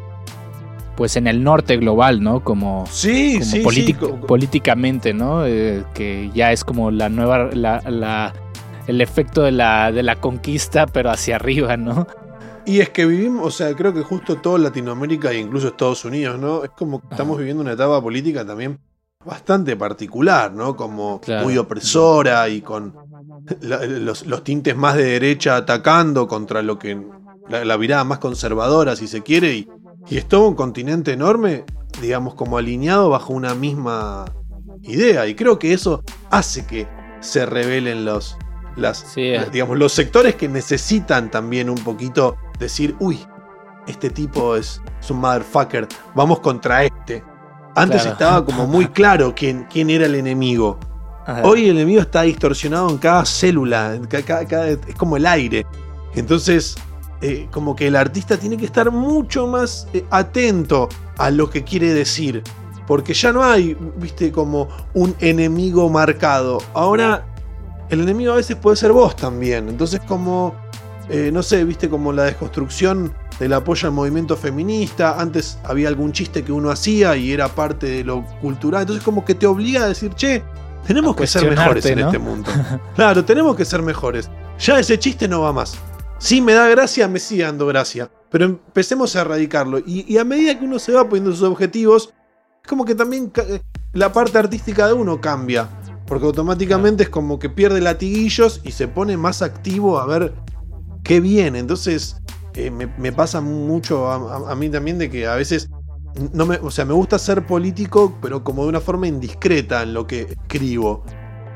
Speaker 3: pues en el norte global, ¿no? Como,
Speaker 1: sí, sí,
Speaker 3: políticamente, ¿no? Eh, que ya es como la nueva, la, la, el efecto de la, de la conquista, pero hacia arriba, ¿no?
Speaker 1: Y es que vivimos, o sea, creo que justo toda Latinoamérica e incluso Estados Unidos, ¿no? Es como que estamos viviendo una etapa política también bastante particular, ¿no? Como muy opresora y con los, tintes más de derecha atacando contra lo que la, la, mirada más conservadora, si se quiere, y, y es todo un continente enorme, digamos, como alineado bajo una misma idea. Y creo que eso hace que se revelen los, las, digamos, los sectores que necesitan también un poquito decir, uy, este tipo es, un motherfucker, vamos contra este. Antes estaba como muy claro quién, quién era el enemigo. Hoy el enemigo está distorsionado en cada célula, es como el aire. Entonces, eh, como que el artista tiene que estar mucho más eh, atento a lo que quiere decir. Porque ya no hay, viste, como un enemigo marcado. Ahora el enemigo a veces puede ser vos también. Entonces como, eh, no sé, viste, como la desconstrucción del apoyo al movimiento feminista. Antes había algún chiste que uno hacía y era parte de lo cultural. Entonces como que te obliga a decir, che, tenemos que ser mejores en este mundo. Claro, tenemos que ser mejores. Ya ese chiste no va más. Sí, me da gracia, me sigue dando gracia. Pero empecemos a erradicarlo. Y, a medida que uno se va poniendo sus objetivos, es como que también eh, la parte artística de uno cambia. Porque automáticamente es como que pierde latiguillos y se pone más activo a ver qué viene. Entonces, eh, me, pasa mucho a, mí también de que a veces no me, o sea, me gusta ser político, pero como de una forma indiscreta en lo que escribo.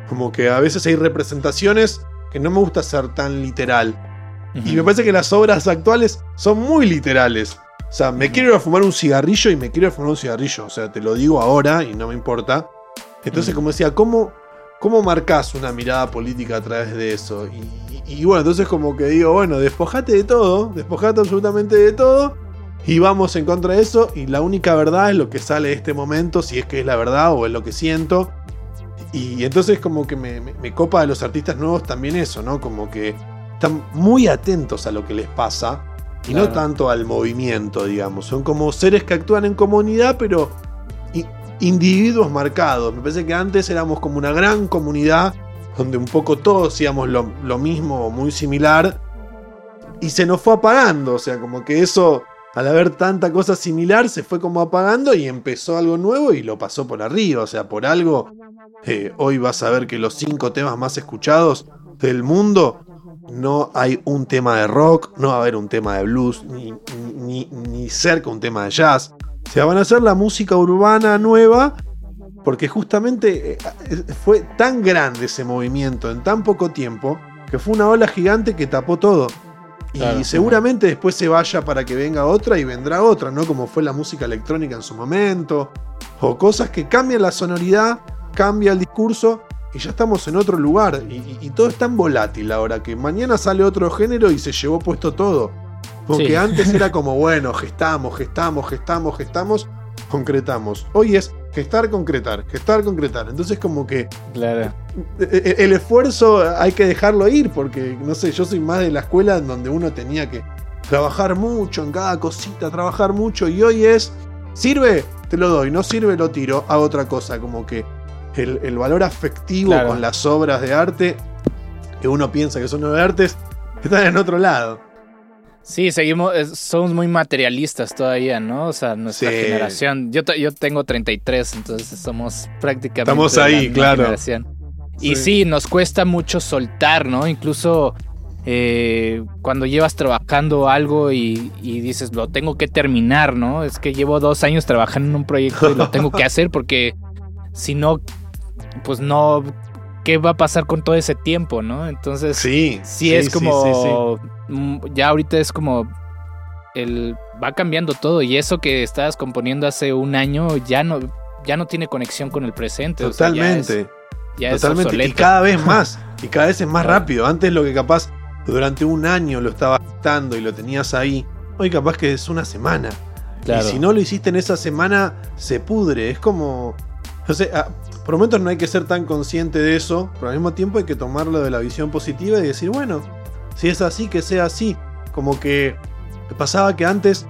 Speaker 1: Como que a veces hay representaciones que no me gusta ser tan literal. Y me parece que las obras actuales son muy literales. O sea, me quiero ir a fumar un cigarrillo y me quiero ir a fumar un cigarrillo. O sea, te lo digo ahora y no me importa. Entonces, como decía, ¿cómo, ¿cómo marcas una mirada política a través de eso? Y, y, bueno, entonces como que digo, bueno, despojate de todo, despojate absolutamente de todo y vamos en contra de eso y la única verdad es lo que sale de este momento, si es que es la verdad o es lo que siento. Y entonces como que me, copa de los artistas nuevos también eso, ¿no? Como que están muy atentos a lo que les pasa y no tanto al movimiento, digamos. Son como seres que actúan en comunidad, pero individuos marcados. Me parece que antes éramos como una gran comunidad donde un poco todos hacíamos lo, lo mismo o muy similar y se nos fue apagando. O sea, como que eso al haber tanta cosa similar, se fue como apagando y empezó algo nuevo y lo pasó por arriba. O sea, por algo, eh, hoy vas a ver que los cinco temas más escuchados del mundo, no hay un tema de rock, no va a haber un tema de blues, ni, ni, cerca un tema de jazz. O sea, van a hacer la música urbana nueva porque justamente eh, fue tan grande ese movimiento en tan poco tiempo que fue una ola gigante que tapó todo. Y seguramente después se vaya para que venga otra y vendrá otra, ¿no? Como fue la música electrónica en su momento. O cosas que cambian la sonoridad, cambia el discurso y ya estamos en otro lugar. Y, todo es tan volátil ahora que mañana sale otro género y se llevó puesto todo. Porque antes era como, bueno, gestamos, gestamos, gestamos, gestamos, concretamos. Hoy es gestar, concretar, gestar, concretar. Entonces como que claro. Eh, eh, el esfuerzo hay que dejarlo ir porque, no sé, yo soy más de la escuela en donde uno tenía que trabajar mucho en cada cosita, trabajar mucho y hoy es, sirve, te lo doy, no sirve, lo tiro, a otra cosa, como que el, valor afectivo con las obras de arte, que uno piensa que son obras de artes, están en otro lado.
Speaker 3: Sí, seguimos, somos muy materialistas todavía, ¿no? O sea, nuestra generación. Yo, yo tengo 33, entonces somos prácticamente.
Speaker 1: Estamos ahí, claro.
Speaker 3: Y sí. nos cuesta mucho soltar, ¿no? Incluso eh, cuando llevas trabajando algo y, dices, lo tengo que terminar, ¿no? Es que llevo dos años trabajando en un proyecto y lo tengo que hacer porque si no, pues no, ¿qué va a pasar con todo ese tiempo, no? Entonces, sí, sí, es como, mm, ya ahorita es como, el, va cambiando todo y eso que estabas componiendo hace un año ya no, ya no tiene conexión con el presente.
Speaker 1: Totalmente. ya es, Totalmente. y cada vez más, y cada vez es más rápido. Antes lo que capaz durante un año lo estabas dando y lo tenías ahí, hoy capaz que es una semana. Y si no lo hiciste en esa semana, se pudre. Es como. No sé, por momentos no hay que ser tan consciente de eso, pero al mismo tiempo hay que tomarlo de la visión positiva y decir, bueno, si es así, que sea así. Como que pasaba que antes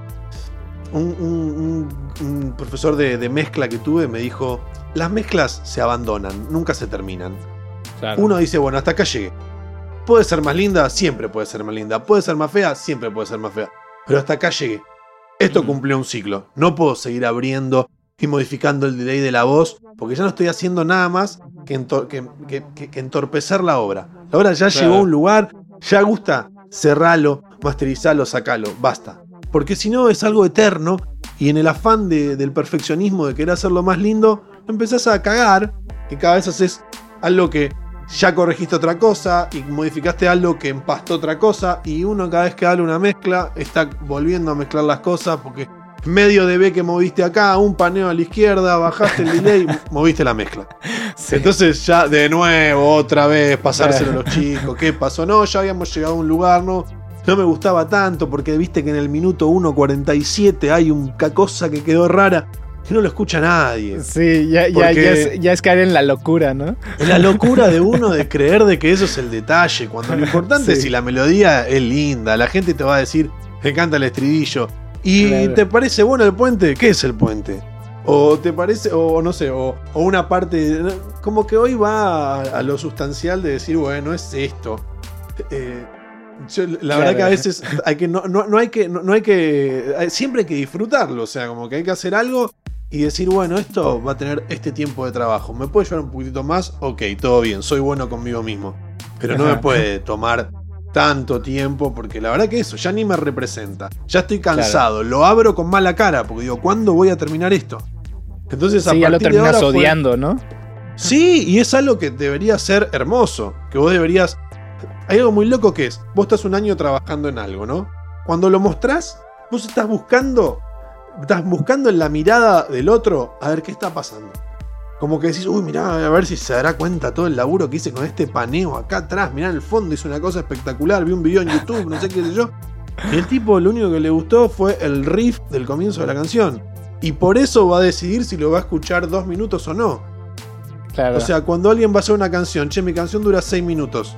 Speaker 1: un, profesor de, mezcla que tuve me dijo, las mezclas se abandonan, nunca se terminan. Uno dice, bueno, hasta acá llegué. Puede ser más linda, siempre puede ser más linda. Puede ser más fea, siempre puede ser más fea. Pero hasta acá llegué. Esto cumplió un ciclo. No puedo seguir abriendo y modificando el delay de la voz, porque ya no estoy haciendo nada más que, entorpecer la obra. La obra ya llegó a un lugar, ya gusta, cerralo, masterizalo, sacalo, basta. Porque si no es algo eterno y en el afán del perfeccionismo de querer hacerlo más lindo, empezás a cagar y cada vez haces algo que ya corregiste otra cosa y modificaste algo que empastó otra cosa y uno cada vez que da una mezcla está volviendo a mezclar las cosas porque medio de B que moviste acá, un paneo a la izquierda, bajaste el delay, moviste la mezcla. Entonces ya de nuevo, otra vez, pasárselo a los chicos, ¿qué pasó? No, ya habíamos llegado a un lugar, no, no me gustaba tanto porque viste que en el minuto 1.47 hay una cosa que quedó rara. y no lo escucha nadie.
Speaker 3: Sí, ya, ya, es, ya, es, caer en la locura, ¿no?
Speaker 1: En la locura de uno de creer de que eso es el detalle, cuando lo importante es si la melodía es linda, la gente te va a decir, me encanta el estridillo. ¿Y te parece bueno el puente? ¿Qué es el puente? O te parece, o no sé, o, una parte, como que hoy va a, lo sustancial de decir, bueno, es esto. Eh, la verdad que a veces hay que no, hay que no, hay que siempre hay que disfrutarlo, o sea, como que hay que hacer algo y decir, bueno, esto va a tener este tiempo de trabajo. ¿Me puede llevar un poquitito más? Ok, todo bien, soy bueno conmigo mismo. Pero no me puede tomar tanto tiempo porque la verdad que eso ya ni me representa. Ya estoy cansado, lo abro con mala cara porque digo, ¿cuándo voy a terminar esto?
Speaker 3: Entonces a ya lo terminas odiando, ¿no?
Speaker 1: Sí, y es algo que debería ser hermoso, que vos deberías... Hay algo muy loco que es, vos estás un año trabajando en algo, ¿no? Cuando lo mostrás, vos estás buscando, estás buscando en la mirada del otro a ver qué está pasando. Como que decís, uy, mirá, a ver si se dará cuenta todo el laburo que hice con este paneo acá atrás. Mirá en el fondo, hizo una cosa espectacular. Vi un video en YouTube, no sé qué sé yo. Y el tipo lo único que le gustó fue el riff del comienzo de la canción. Y por eso va a decidir si lo va a escuchar dos minutos o no. Claro. O sea, cuando alguien va a hacer una canción, che, mi canción dura seis minutos.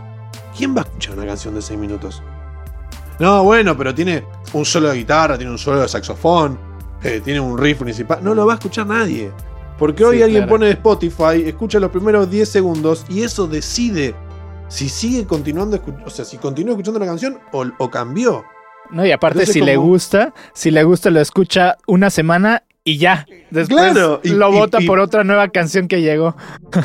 Speaker 1: ¿Quién va a escuchar una canción de seis minutos? No, bueno, pero tiene un solo de guitarra, tiene un solo de saxofón, eh, tiene un riff principal. No lo va a escuchar nadie. Porque hoy alguien pone Spotify, escucha los primeros 10 segundos y eso decide si sigue continuando, o sea, si continúa escuchando la canción o, cambió.
Speaker 3: No, y aparte, si le gusta, si le gusta, lo escucha una semana y ya. Después lo vota por otra nueva canción que llegó.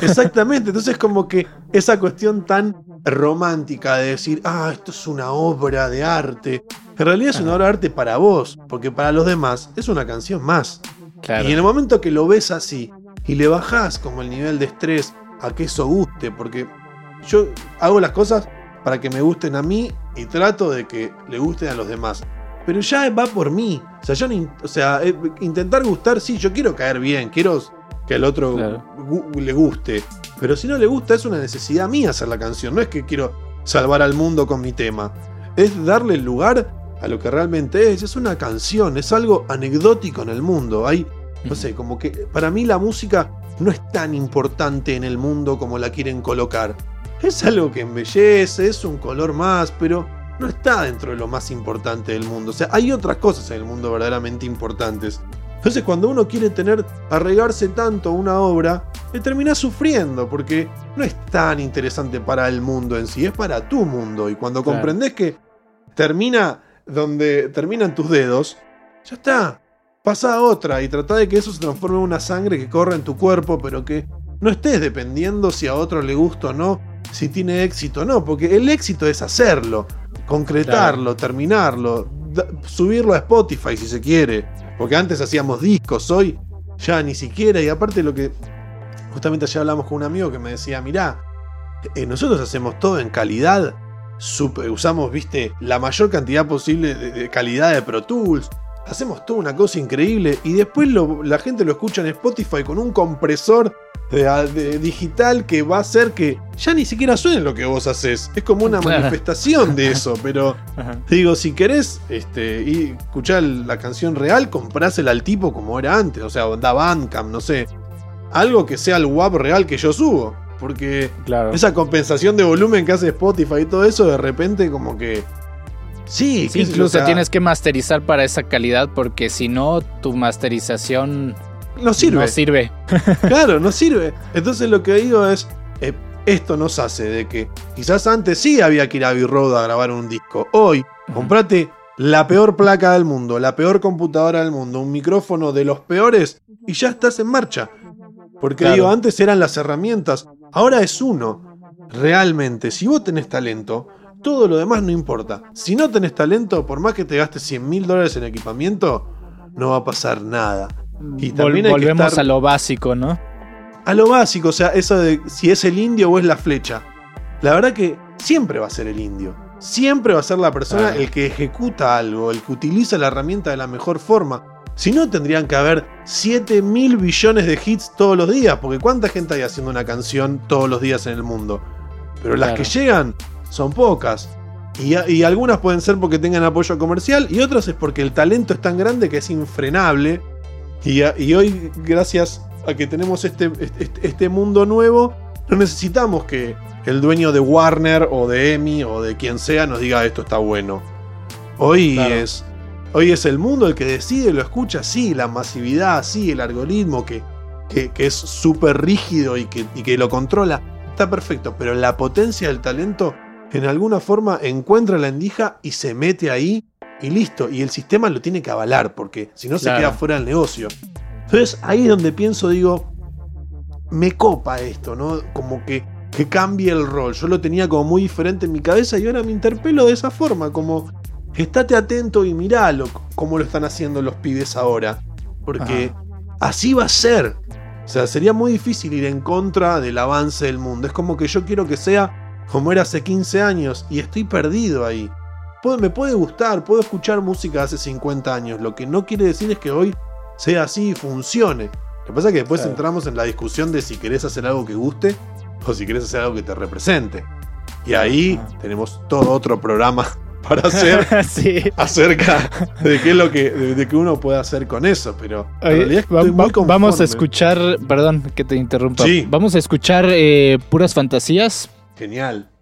Speaker 1: Exactamente. Entonces, como que esa cuestión tan romántica de decir, ah, esto es una obra de arte. En realidad es una obra de arte para vos, porque para los demás es una canción más. Y en el momento que lo ves así y le bajás como el nivel de estrés a que eso guste, porque yo hago las cosas para que me gusten a mí y trato de que le gusten a los demás. Pero ya va por mí. O sea, yo o sea, eh, intentar gustar, sí, yo quiero caer bien, quiero que al otro le guste. Pero si no le gusta, es una necesidad mía hacer la canción. No es que quiero salvar al mundo con mi tema. Es darle el lugar a lo que realmente es. Es una canción, es algo anecdótico en el mundo. Hay, no sé, como que para mí la música no es tan importante en el mundo como la quieren colocar. Es algo que embellece, es un color más, pero no está dentro de lo más importante del mundo. O sea, hay otras cosas en el mundo verdaderamente importantes. Entonces, cuando uno quiere tener, arregarse tanto una obra, le termina sufriendo, porque no es tan interesante para el mundo en sí, es para tu mundo. Y cuando comprendes que termina donde terminan tus dedos, ya está. Pasa a otra y trata de que eso se transforme en una sangre que corra en tu cuerpo, pero que no estés dependiendo si a otro le gusta o no, si tiene éxito o no, porque el éxito es hacerlo, concretarlo, terminarlo, subirlo a Spotify si se quiere, porque antes hacíamos discos, hoy ya ni siquiera, y aparte lo que justamente ayer hablamos con un amigo que me decía, mirá, eh, nosotros hacemos todo en calidad usamos, viste, la mayor cantidad posible de, calidad de Pro Tools. Hacemos toda una cosa increíble y después la gente lo escucha en Spotify con un compresor de, digital que va a hacer que ya ni siquiera suene lo que vos haces. Es como una manifestación de eso. Pero digo, si querés este, y escuchar la canción real, comprásela al tipo como era antes. O sea, da Bandcamp, no sé. Algo que sea el WAP real que yo subo. Porque esa compensación de volumen que hace Spotify y todo eso, de repente como que...
Speaker 3: Sí, incluso tienes que masterizar para esa calidad porque si no, tu masterización
Speaker 1: no sirve.
Speaker 3: No sirve.
Speaker 1: claro, no sirve. Entonces lo que digo es, eh, esto nos hace de que quizás antes sí había que ir a B-Road a grabar un disco. Hoy, comprate la peor placa del mundo, la peor computadora del mundo, un micrófono de los peores y ya estás en marcha. Porque digo, antes eran las herramientas, ahora es uno. Realmente, si vos tenés talento, todo lo demás no importa. Si no tenés talento, por más que te gastes 100 mil dólares en equipamiento, no va a pasar nada.
Speaker 3: Y también volvemos a lo básico, ¿no?
Speaker 1: A lo básico, o sea, eso de si es el indio o es la flecha. La verdad que siempre va a ser el indio. Siempre va a ser la persona el que ejecuta algo, el que utiliza la herramienta de la mejor forma. Si no, tendrían que haber 7 mil billones de hits todos los días, porque ¿cuánta gente hay haciendo una canción todos los días en el mundo? Pero las que llegan son pocas. Y, y, algunas pueden ser porque tengan apoyo comercial y otras es porque el talento es tan grande que es infrenable Y, y hoy, gracias a que tenemos este, este, este, mundo nuevo, no necesitamos que el dueño de Warner o de Emmy o de quien sea nos diga esto está bueno. Hoy es. Hoy es el mundo el que decide, lo escucha, sí, la masividad, sí, el algoritmo que, que, es súper rígido y que, y que lo controla. Está perfecto, pero la potencia del talento en alguna forma encuentra la endija y se mete ahí y listo. Y el sistema lo tiene que avalar, porque si no se queda fuera del negocio. Entonces ahí es donde pienso, digo, me copa esto, ¿no? Como que, que cambie el rol. Yo lo tenía como muy diferente en mi cabeza y ahora me interpelo de esa forma, como estate atento y miralo como lo están haciendo los pibes ahora. Porque así va a ser. O sea, sería muy difícil ir en contra del avance del mundo. Es como que yo quiero que sea como era hace 15 años y estoy perdido ahí. me puede gustar, puedo escuchar música de hace 50 años, lo que no quiere decir es que hoy sea así y funcione. Lo que pasa es que después entramos en la discusión de si querés hacer algo que guste o si querés hacer algo que te represente. Y ahí tenemos todo otro programa para hacer acerca de qué es lo que, de, que uno puede hacer con eso. Pero
Speaker 3: vamos a escuchar, perdón que te interrumpa. Vamos a escuchar eh, puras fantasías
Speaker 1: Genial.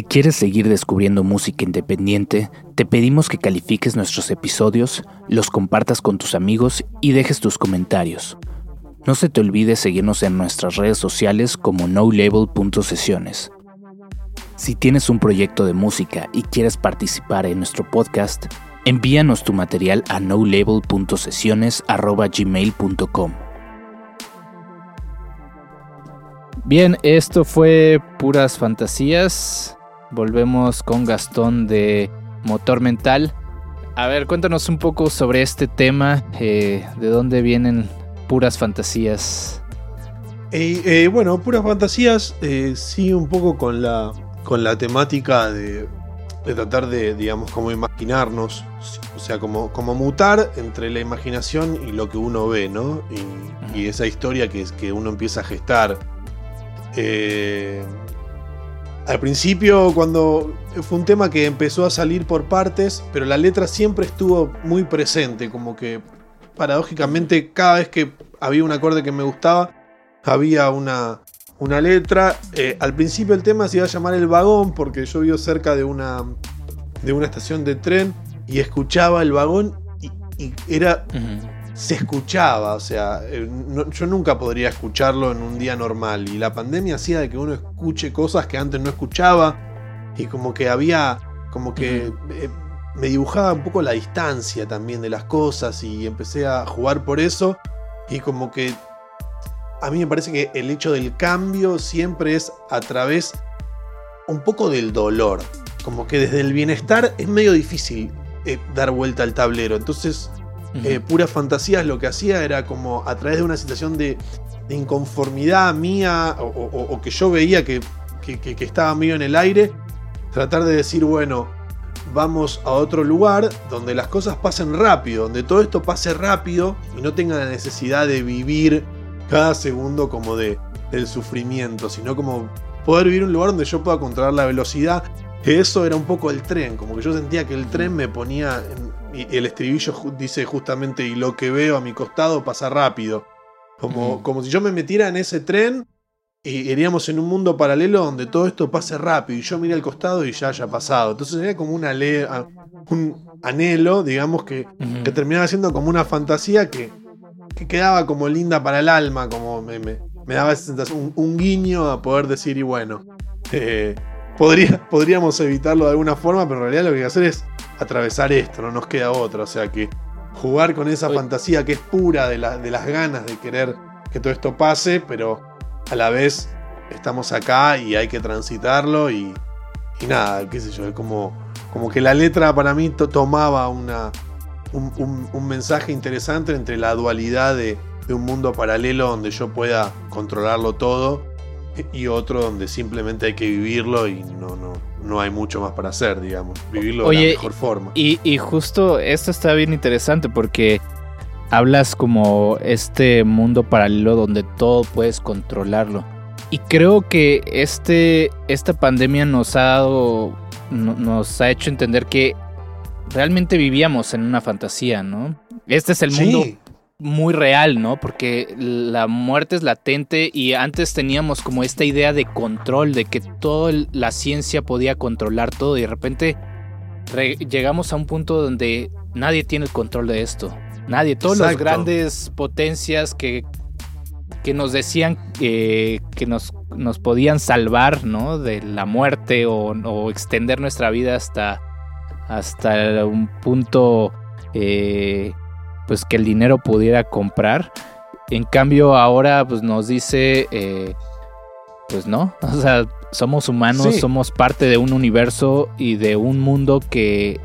Speaker 3: Si quieres seguir descubriendo música independiente, te pedimos que califiques nuestros episodios, los compartas con tus amigos y dejes tus comentarios. No se te olvide seguirnos en nuestras redes sociales como nolabel.sesiones. Si tienes un proyecto de música y quieres participar en nuestro podcast, envíanos tu material a nolabel.sesiones.gmail.com. Bien, esto fue puras fantasías. Volvemos con Gastón de Motor Mental. A ver, cuéntanos un poco sobre este tema, eh, de dónde vienen puras fantasías.
Speaker 1: Eh, eh, bueno, puras fantasías, sí, un poco con la, con la temática de, de tratar de, digamos, como imaginarnos, o sea, como, como mutar entre la imaginación y lo que uno ve, ¿no? Y, y esa historia que, que uno empieza a gestar. Eh, al principio, cuando fue un tema que empezó a salir por partes, pero la letra siempre estuvo muy presente, como que paradójicamente cada vez que había un acorde que me gustaba, había una, una letra. Eh, al principio el tema se iba a llamar El Vagón, porque yo vivo cerca de una, de una estación de tren y escuchaba el vagón y, era se escuchaba, o sea, eh, yo nunca podría escucharlo en un día normal. Y la pandemia hacía de que uno escuche cosas que antes no escuchaba y como que había, como que eh, me dibujaba un poco la distancia también de las cosas y empecé a jugar por eso. Y como que a mí me parece que el hecho del cambio siempre es a través un poco del dolor, como que desde el bienestar es medio difícil eh, dar vuelta al tablero, entonces eh, pura fantasía lo que hacía era como a través de una situación de, inconformidad mía o, que yo veía que, estaba medio en el aire, tratar de decir, bueno, vamos a otro lugar donde las cosas pasen rápido, donde todo esto pase rápido y no tenga la necesidad de vivir cada segundo como de, del sufrimiento, sino como poder vivir un lugar donde yo pueda controlar la velocidad. Que eso era un poco el tren, como que yo sentía que el tren me ponía en, y el estribillo dice justamente, y lo que veo a mi costado pasa rápido. Como, como si yo me metiera en ese tren y iríamos en un mundo paralelo donde todo esto pase rápido y yo mire al costado y ya haya pasado. Entonces era como una un anhelo, digamos, que, que, terminaba siendo como una fantasía que, que, quedaba como linda para el alma, como me, me, daba un, un, guiño a poder decir, y bueno, eh, podría, podríamos evitarlo de alguna forma, pero en realidad lo que hay que hacer es atravesar esto, no nos queda otra. O sea que jugar con esa fantasía que es pura de, de las ganas de querer que todo esto pase, pero a la vez estamos acá y hay que transitarlo y, y nada, qué sé yo, es como, como que la letra para mí tomaba una, un, mensaje interesante entre la dualidad de, de, un mundo paralelo donde yo pueda controlarlo todo y otro donde simplemente hay que vivirlo y no, no, no hay mucho más para hacer, digamos. Vivirlo de la mejor forma.
Speaker 3: Y, justo esto está bien interesante porque hablas como este mundo paralelo donde todo puedes controlarlo. Y creo que este, esta pandemia nos ha dado, nos ha hecho entender que realmente vivíamos en una fantasía, ¿no? Este es el mundo muy real, ¿no? Porque la muerte es latente y antes teníamos como esta idea de control, de que toda la ciencia podía controlar todo y de repente llegamos a un punto donde nadie tiene el control de esto. Nadie, todas las grandes potencias que, que nos decían que nos, nos podían salvar, ¿no? De la muerte o, extender nuestra vida hasta, hasta un punto eh, pues que el dinero pudiera comprar. En cambio ahora pues nos dice, eh, pues no, o sea, somos humanos, somos parte de un universo y de un mundo que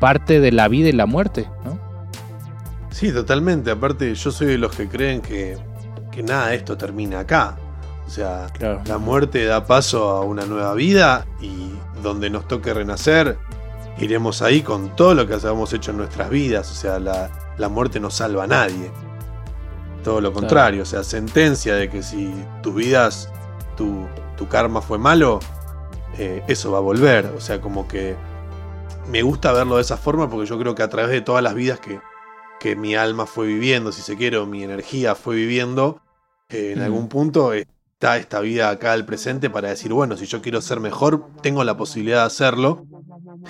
Speaker 3: parte de la vida y la muerte, ¿no?
Speaker 1: Sí, totalmente. Aparte, yo soy de los que creen que, que nada de esto termina acá. O sea, la muerte da paso a una nueva vida y donde nos toque renacer, iremos ahí con todo lo que hayamos hecho en nuestras vidas. O sea, la, la muerte no salva a nadie. Todo lo contrario, o sea, sentencia de que si tus vidas, tu, tu karma fue malo, eh, eso va a volver. O sea, como que me gusta verlo de esa forma porque yo creo que a través de todas las vidas que, que mi alma fue viviendo, si se quiere, o mi energía fue viviendo, eh, en algún punto está esta vida acá al presente para decir, bueno, si yo quiero ser mejor, tengo la posibilidad de hacerlo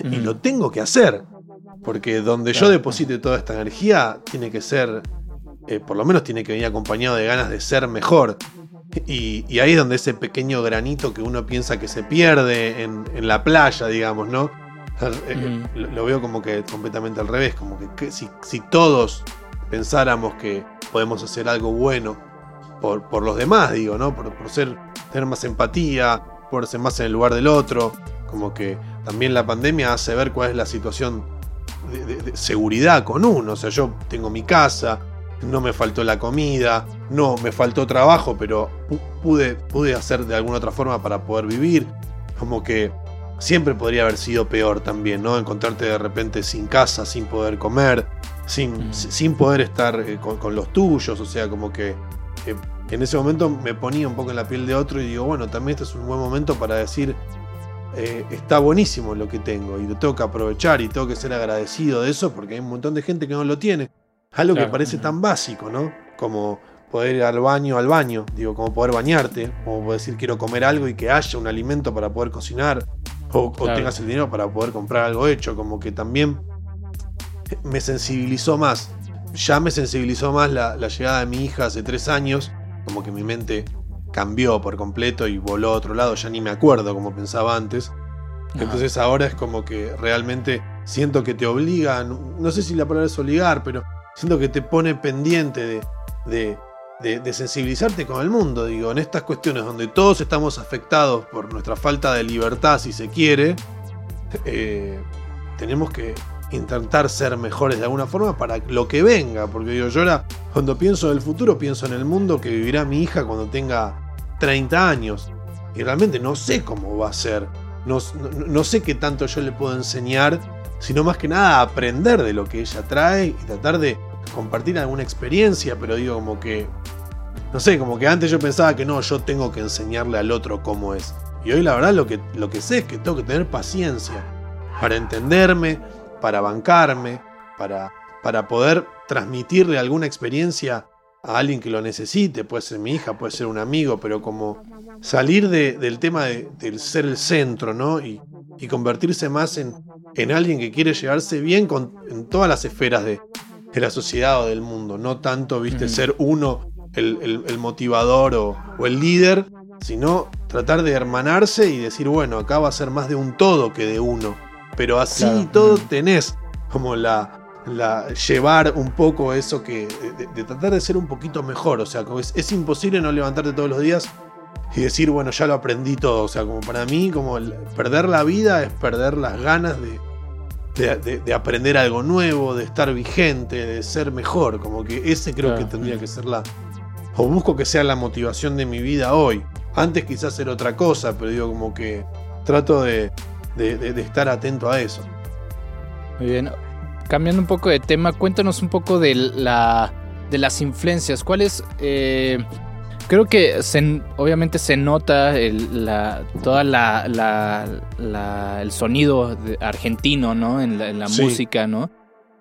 Speaker 1: y lo tengo que hacer. Porque donde yo deposite toda esta energía, tiene que ser, eh, por lo menos tiene que venir acompañado de ganas de ser mejor. Y, ahí es donde ese pequeño granito que uno piensa que se pierde en, la playa, digamos, ¿no? Eh, lo, veo como que completamente al revés, como que, si, todos pensáramos que podemos hacer algo bueno por, por los demás, digo, ¿no? Por, por ser, tener más empatía, por ser más en el lugar del otro, como que también la pandemia hace ver cuál es la situación de, seguridad con uno. O sea, yo tengo mi casa, no me faltó la comida, no me faltó trabajo, pero pude, pude hacer de alguna otra forma para poder vivir. Como que siempre podría haber sido peor también, ¿no? Encontrarte de repente sin casa, sin poder comer, sin, mm. sin poder estar eh, con, los tuyos, o sea, como que eh, en ese momento me ponía un poco en la piel de otro y digo, bueno, también este es un buen momento para decir, eh, está buenísimo lo que tengo y lo tengo que aprovechar y tengo que ser agradecido de eso porque hay un montón de gente que no lo tiene. Algo que parece tan básico, ¿no? Como poder ir al baño, al baño, digo, como poder bañarte, como decir quiero comer algo y que haya un alimento para poder cocinar, o, tengas el dinero para poder comprar algo hecho, como que también me sensibilizó más. Ya me sensibilizó más la, llegada de mi hija hace tres años, como que mi mente cambió por completo y voló a otro lado, ya ni me acuerdo como pensaba antes. Entonces ahora es como que realmente siento que te obliga, no sé si la palabra es obligar, pero siento que te pone pendiente de, de, sensibilizarte con el mundo, digo, en estas cuestiones donde todos estamos afectados por nuestra falta de libertad, si se quiere, eh, tenemos que intentar ser mejores de alguna forma para lo que venga, porque digo, yo ahora cuando pienso en el futuro pienso en el mundo que vivirá mi hija cuando tenga 30 años, y realmente no sé cómo va a ser, no, no sé qué tanto yo le puedo enseñar, sino más que nada aprender de lo que ella trae y tratar de compartir alguna experiencia, pero digo como que, no sé, como que antes yo pensaba que no, yo tengo que enseñarle al otro cómo es. Y hoy la verdad lo que, lo que sé es que tengo que tener paciencia para entenderme, para bancarme, para, para poder transmitirle alguna experiencia a alguien que lo necesite, puede ser mi hija, puede ser un amigo, pero como salir del tema de, del ser el centro, ¿no? Y, y convertirse más en, en, alguien que quiere llevarse bien con, en todas las esferas de, de la sociedad o del mundo. No tanto, viste, ser uno el, motivador o, el líder, sino tratar de hermanarse y decir, bueno, acá va a ser más de un todo que de uno. Pero así todo tenés como la, la, llevar un poco eso que. De, tratar de ser un poquito mejor. O sea, es, es, imposible no levantarte todos los días y decir, bueno, ya lo aprendí todo. O sea, como para mí, como perder la vida es perder las ganas de, de, aprender algo nuevo, de estar vigente, de ser mejor. Como que ese creo que tendría que ser la. O busco que sea la motivación de mi vida hoy. Antes quizás era otra cosa, pero digo como que trato de, estar atento a eso.
Speaker 3: Muy bien. Cambiando un poco de tema, cuéntanos un poco de la de las influencias. ¿Cuáles eh, creo que obviamente se nota el, la, toda la, el sonido argentino, ¿no? En la, música, ¿no?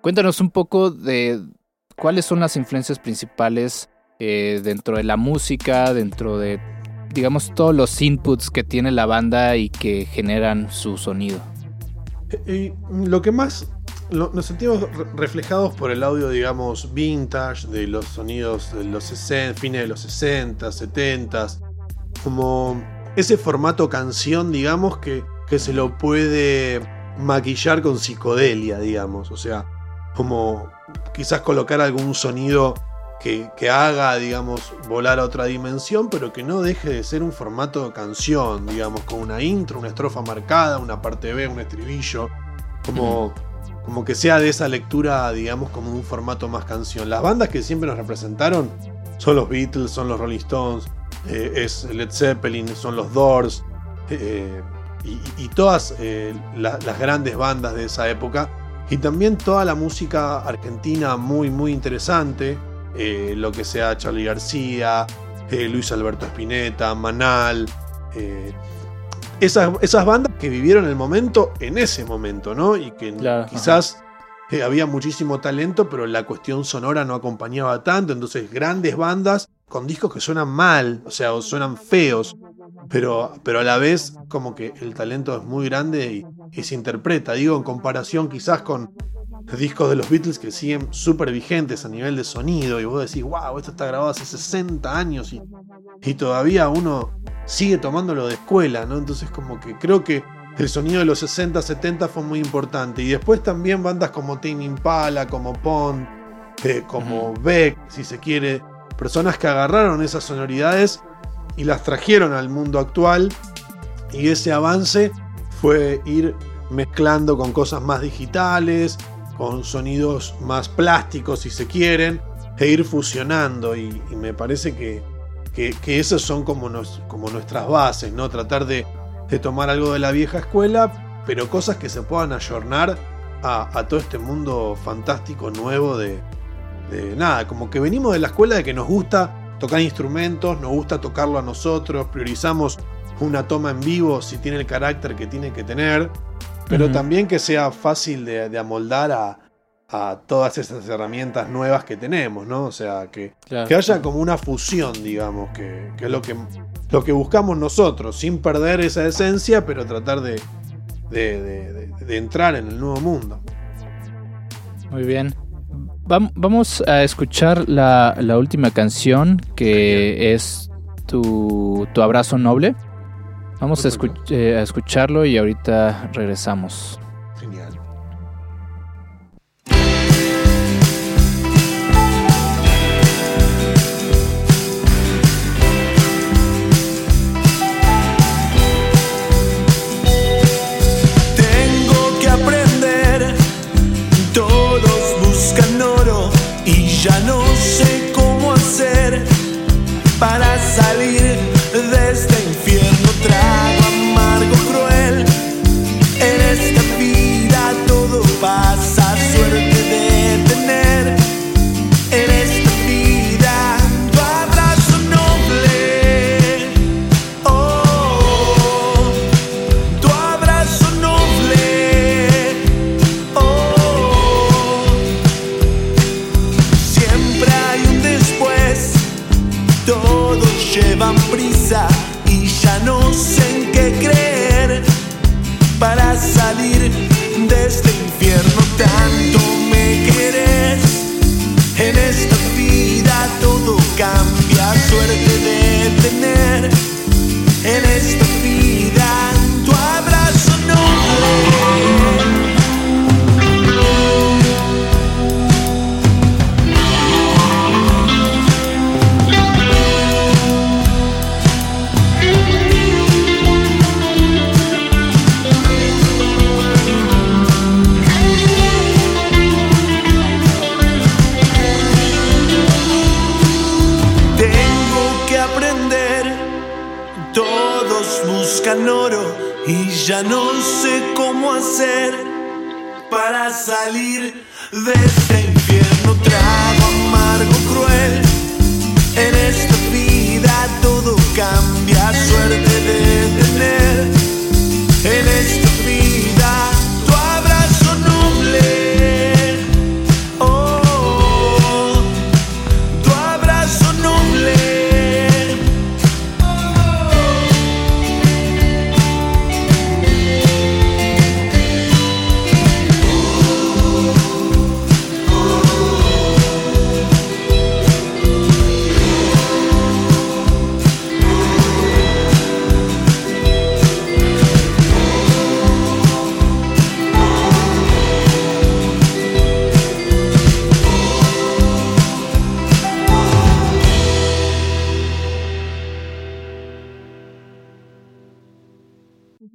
Speaker 3: Cuéntanos un poco de cuáles son las influencias principales eh, dentro de la música, dentro de, digamos, todos los inputs que tiene la banda y que generan su sonido.
Speaker 1: Y lo que más nos sentimos reflejados por el audio, digamos, vintage, de los sonidos de los 60, fines de los 60, 70, como ese formato canción, digamos, que, que se lo puede maquillar con psicodelia, digamos, o sea, como quizás colocar algún sonido que, que, haga, digamos, volar a otra dimensión, pero que no deje de ser un formato canción, digamos, con una intro, una estrofa marcada, una parte B, un estribillo, como como que sea de esa lectura, digamos, como un formato más canción. Las bandas que siempre nos representaron son los Beatles, son los Rolling Stones, eh, es Led Zeppelin, son los Doors, eh, y, todas eh, las grandes bandas de esa época. Y también toda la música argentina muy, muy interesante, lo que sea Charlie García, Luis Alberto Spinetta, Manal. Esas, esas, bandas que vivieron el momento en ese momento, ¿no? Y que quizás eh, había muchísimo talento, pero la cuestión sonora no acompañaba tanto. Entonces, grandes bandas con discos que suenan mal, o sea, o suenan feos, pero, pero a la vez como que el talento es muy grande y, y se interpreta. Digo, en comparación quizás con discos de los Beatles que siguen súper vigentes a nivel de sonido y vos decís, wow, esto está grabado hace 60 años y, y todavía uno sigue tomándolo de escuela, ¿no? Entonces como que creo que el sonido de los 60, 70 fue muy importante. Y después también bandas como Tame Impala, como Pond, eh, como Beck, si se quiere, personas que agarraron esas sonoridades y las trajeron al mundo actual. Y ese avance fue ir mezclando con cosas más digitales, con sonidos más plásticos si se quieren, e ir fusionando. Y, me parece que, que, esas son como, como nuestras bases, ¿no? Tratar de, tomar algo de la vieja escuela, pero cosas que se puedan ayornar a, todo este mundo fantástico nuevo de, de nada, como que venimos de la escuela de que nos gusta tocar instrumentos, nos gusta tocarlo a nosotros, priorizamos una toma en vivo si tiene el carácter que tiene que tener, pero también que sea fácil de, amoldar a, todas esas herramientas nuevas que tenemos, ¿no? O sea, que, que haya como una fusión, digamos, que, es lo que, lo que buscamos nosotros, sin perder esa esencia, pero tratar de, de entrar en el nuevo mundo.
Speaker 3: Muy bien. Vamos a escuchar la, última canción que es tu, tu abrazo noble. Vamos a, eh, a escucharlo y ahorita regresamos.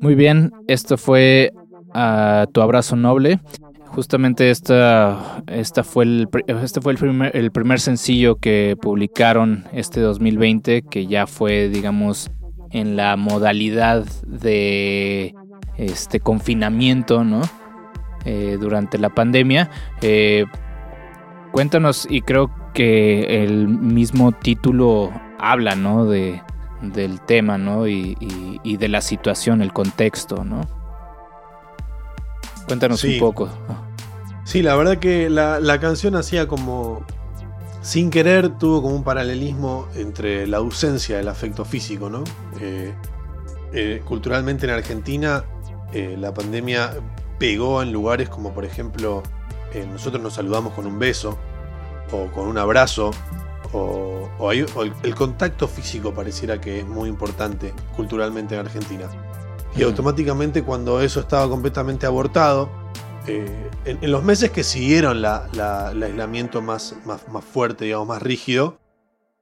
Speaker 3: Muy bien, esto fue uh, Tu Abrazo Noble. Justamente esta, esta fue el, este fue el primer, el primer sencillo que publicaron este 2020, que ya fue, digamos, en la modalidad de este confinamiento, ¿no? Eh, durante la pandemia. Eh, cuéntanos, y creo que el mismo título habla, ¿no? De, del tema, ¿no? Y, de la situación, el contexto, ¿no? Cuéntanos un poco.
Speaker 1: Sí, la verdad que la, canción hacía como, sin querer, tuvo como un paralelismo entre la ausencia del afecto físico, ¿no? Eh, eh, culturalmente en Argentina, eh, la pandemia pegó en lugares como, por ejemplo, nosotros nos saludamos con un beso o con un abrazo o, el, contacto físico pareciera que es muy importante culturalmente en Argentina. Y automáticamente cuando eso estaba completamente abortado, eh, en, los meses que siguieron el aislamiento más, más, fuerte, digamos, más rígido,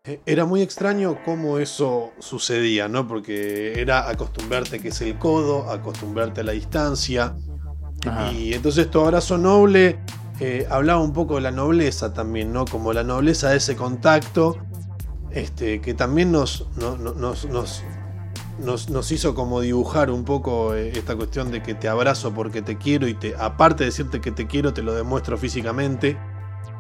Speaker 1: eh, era muy extraño cómo eso sucedía, ¿no? Porque era acostumbrarte que es el codo, acostumbrarte a la distancia,
Speaker 3: Ajá.
Speaker 1: Y entonces tu abrazo noble eh, hablaba un poco de la nobleza también, ¿no? Como la nobleza de ese contacto, este, que también nos, no- no- nos, nos, nos- nos hizo como dibujar un poco eh, esta cuestión de que te abrazo porque te quiero y te, aparte de decirte que te quiero, te lo demuestro físicamente.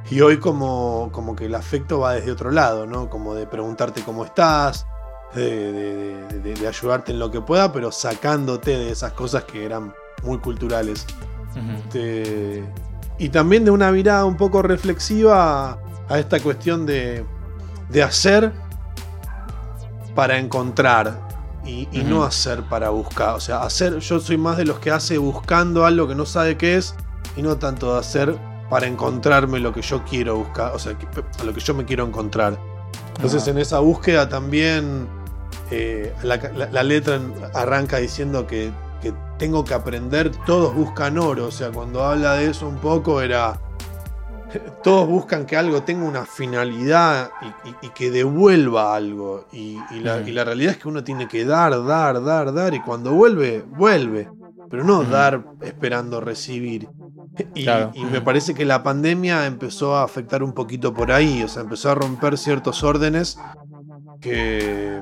Speaker 1: Y hoy como, como que el afecto va desde otro lado, ¿no? Como de preguntarte cómo estás, de, de- de- de- de ayudarte en lo que pueda, pero sacándote de esas cosas que eran muy culturales. Este, y también de una mirada un poco reflexiva a, esta cuestión de, de hacer para encontrar y, y no hacer para buscar. O sea, hacer, yo soy más de los que hace buscando algo que no sabe qué es y no tanto de hacer para encontrarme lo que yo quiero buscar, o sea, que- lo que yo me quiero encontrar. Entonces en esa búsqueda también eh, la, la- la letra arranca diciendo que tengo que aprender, todos buscan oro, o sea, cuando habla de eso un poco era, todos buscan que algo tenga una finalidad y, y- y que devuelva algo, y, la,
Speaker 3: Ujú.
Speaker 1: y la realidad es que uno tiene que dar, dar, dar, dar, y cuando vuelve, vuelve, pero no dar esperando recibir. Y,
Speaker 3: Claro.
Speaker 1: y me parece que la pandemia empezó a afectar un poquito por ahí, o sea, empezó a romper ciertos órdenes que,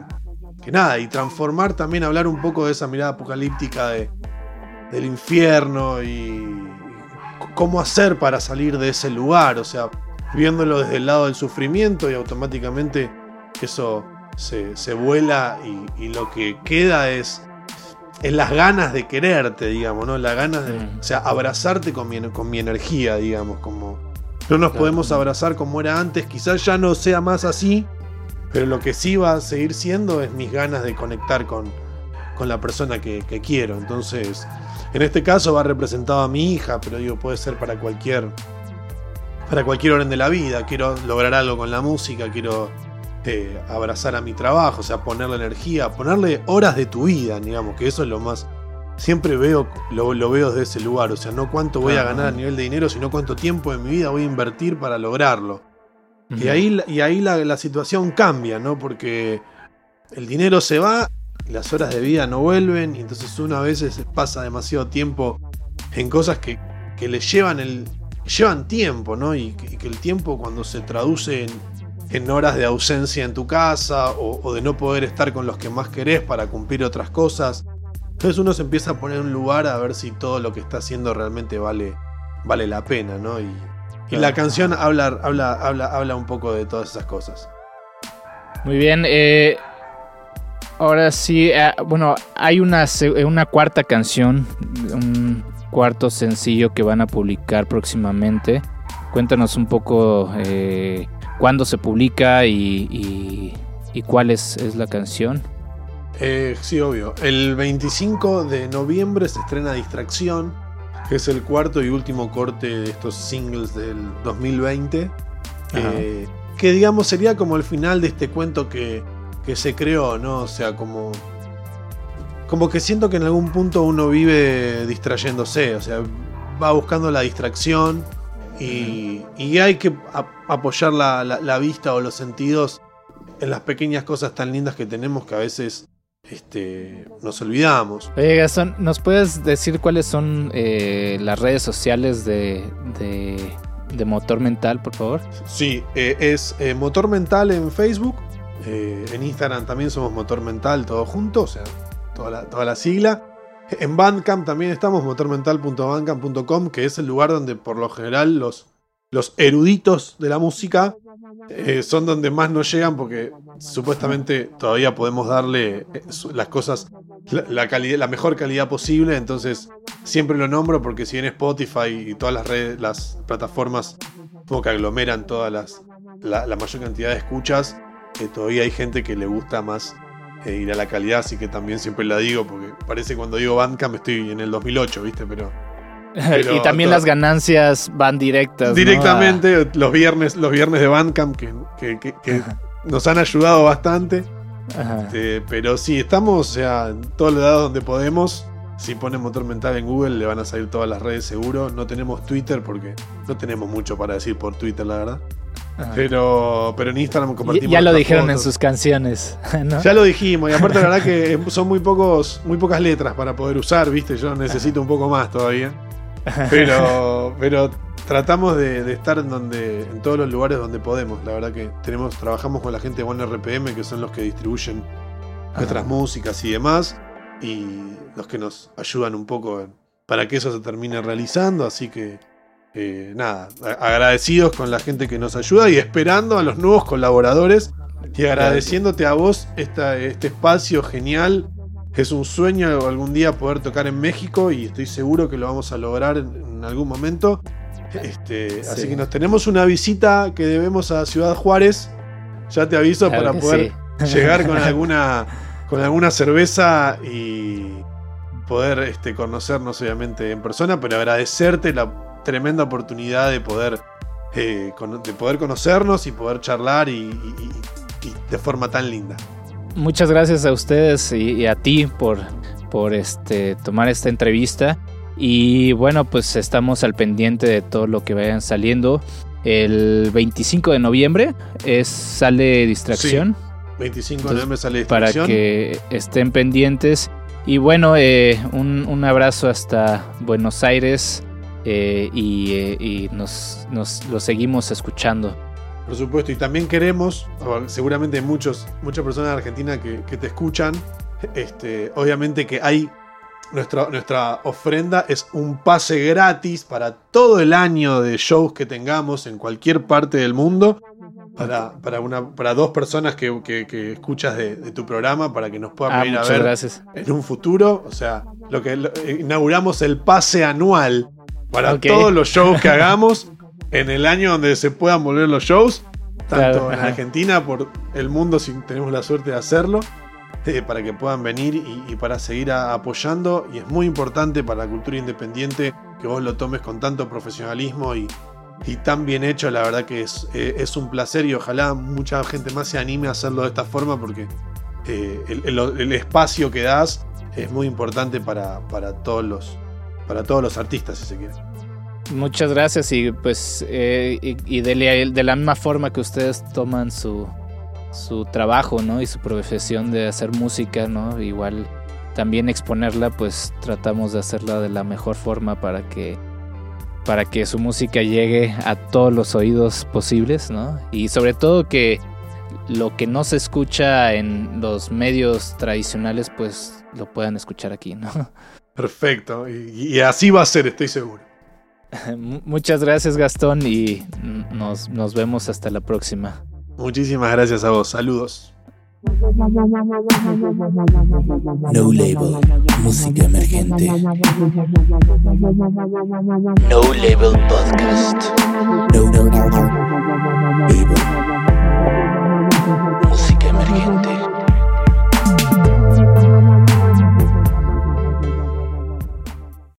Speaker 1: que nada, y transformar también, hablar un poco de esa mirada apocalíptica de, del infierno y, cómo hacer para salir de ese lugar, o sea, viéndolo desde el lado del sufrimiento y automáticamente eso se, se vuela y, y lo que queda es, es las ganas de quererte, digamos, ¿no? Las ganas de,
Speaker 3: Mm.
Speaker 1: o sea, abrazarte con mi, con mi energía, digamos, como no nos podemos abrazar como era antes, quizás ya no sea más así, pero lo que sí va a seguir siendo es mis ganas de conectar con, con la persona que, que quiero. Entonces, en este caso va representado a mi hija, pero digo, puede ser para cualquier, para cualquier orden de la vida. Quiero lograr algo con la música, quiero eh, abrazar a mi trabajo, o sea, ponerle energía, ponerle horas de tu vida, digamos, que eso es lo más... Siempre veo, lo, lo veo desde ese lugar, o sea, no cuánto voy a ganar a nivel de dinero, sino cuánto tiempo de mi vida voy a invertir para lograrlo. Y ahí, y ahí la, la situación cambia, ¿no? Porque el dinero se va, las horas de vida no vuelven, y entonces uno a veces pasa demasiado tiempo en cosas que, que le llevan, el, llevan tiempo, ¿no? Y que, y que el tiempo cuando se traduce en, en horas de ausencia en tu casa o, o de no poder estar con los que más querés para cumplir otras cosas, entonces uno se empieza a poner en un lugar a ver si todo lo que está haciendo realmente vale, vale la pena, ¿no? Y, y la canción habla, habla, habla, habla un poco de todas esas cosas.
Speaker 3: Muy bien. eh, ahora sí, eh, bueno, hay una, se- una cuarta canción, un cuarto sencillo que van a publicar próximamente. Cuéntanos un poco eh, cuándo se publica y, y- y cuál es, es la canción.
Speaker 1: Eh, sí, obvio. El 25 de noviembre se estrena Distracción, que es el cuarto y último corte de estos singles del 2020. eh, que digamos sería como el final de este cuento que, que se creó, ¿no? O sea, como. Como que siento que en algún punto uno vive distrayéndose, o sea, va buscando la distracción y, y hay que apoyar la, la- la vista o los sentidos en las pequeñas cosas tan lindas que tenemos que a veces este, nos olvidamos.
Speaker 3: Oye, Gastón, ¿nos puedes decir cuáles son eh, las redes sociales de, de, de Motor Mental, por favor?
Speaker 1: Sí, eh, es eh, Motor Mental en Facebook. en Instagram también somos Motor Mental, todo junto, o sea, toda la, toda la sigla. En Bandcamp también estamos, motormental.bandcamp.com, que es el lugar donde por lo general los, los eruditos de la música eh, son donde más nos llegan porque supuestamente todavía podemos darle eh, las cosas, la, la calidad, la mejor calidad posible. Entonces siempre lo nombro porque si bien Spotify y todas las redes, las plataformas como que aglomeran todas las la, la mayor cantidad de escuchas, eh, todavía hay gente que le gusta más eh, ir a la calidad, así que también siempre la digo porque parece que cuando digo Bandcamp estoy en el 2008, ¿viste? Pero Pero
Speaker 3: y también las ganancias van directas. ¿no?
Speaker 1: directamente los viernes los viernes de Bandcamp que, que- que- que
Speaker 3: Ajá.
Speaker 1: nos han ayudado bastante. Este, pero sí, estamos o sea, en todos los lados donde podemos. Si ponen motor mental en Google, le van a salir todas las redes seguro. No tenemos Twitter porque no tenemos mucho para decir por Twitter, la verdad.
Speaker 3: Ajá.
Speaker 1: Pero, pero en Instagram compartimos.
Speaker 3: ya lo dijeron en sus canciones, ¿no?
Speaker 1: Ya lo dijimos, y aparte la verdad que son muy pocos, muy pocas letras para poder usar, viste, yo necesito un poco más todavía. Pero, pero tratamos de, estar en donde, en todos los lugares donde podemos. La verdad que tenemos, trabajamos con la gente de One RPM, que son los que distribuyen nuestras músicas y demás, y los que nos ayudan un poco para que eso se termine realizando. Así que eh, nada, agradecidos con la gente que nos ayuda y esperando a los nuevos colaboradores y agradeciéndote a vos este espacio genial. Es un sueño algún día poder tocar en México y estoy seguro que lo vamos a lograr en, algún momento. Este, Así que nos tenemos una visita que debemos a Ciudad Juárez. Ya te aviso para poder llegar con alguna, con alguna cerveza y poder este, conocernos obviamente en persona, pero agradecerte la tremenda oportunidad de poder, eh, de poder conocernos y poder charlar y, de forma tan linda.
Speaker 3: Muchas gracias a ustedes y, a ti por, por este, tomar esta entrevista. Y bueno, pues estamos al pendiente de todo lo que vayan saliendo. El 25 de noviembre es, sale Distracción.
Speaker 1: 25 de noviembre sale Distracción.
Speaker 3: Para que estén pendientes. Y bueno, eh, un, un, abrazo hasta Buenos Aires. Eh, eh, y, nos, lo seguimos escuchando.
Speaker 1: Por supuesto, y también queremos, seguramente muchos, muchas personas de Argentina que, te escuchan, este, obviamente que hay nuestra, nuestra, ofrenda es un pase gratis para todo el año de shows que tengamos en cualquier parte del mundo. Para, para, una, para dos personas que, que, escuchas de, tu programa para que nos puedan
Speaker 3: ah,
Speaker 1: venir a ver
Speaker 3: gracias.
Speaker 1: en un futuro. O sea, lo que inauguramos el pase anual para todos los shows que hagamos en el año donde se puedan volver los shows, tanto en Argentina, por el mundo, si tenemos la suerte de hacerlo, eh, para que puedan venir y, para seguir apoyando. Y es muy importante para la cultura independiente que vos lo tomes con tanto profesionalismo y, tan bien hecho. La verdad que es, eh, es, un placer y ojalá mucha gente más se anime a hacerlo de esta forma porque eh, el, espacio que das es muy importante para, para todos los para todos los artistas, si se quiere.
Speaker 3: Muchas gracias y pues eh, y, de, la misma forma que ustedes toman su, su trabajo, ¿no? Y su profesión de hacer música, ¿no? Igual también exponerla, pues tratamos de hacerla de la mejor forma para que para que su música llegue a todos los oídos posibles, ¿no? Y sobre todo que lo que no se escucha en los medios tradicionales, pues lo puedan escuchar aquí, ¿no?
Speaker 1: Perfecto, y, así va a ser, estoy seguro.
Speaker 3: Muchas gracias Gastón y nos, nos vemos hasta la próxima.
Speaker 1: Muchísimas gracias a vos, saludos.
Speaker 4: No Label, música emergente.
Speaker 5: No Label Podcast. No, no, no, Label. Música emergente.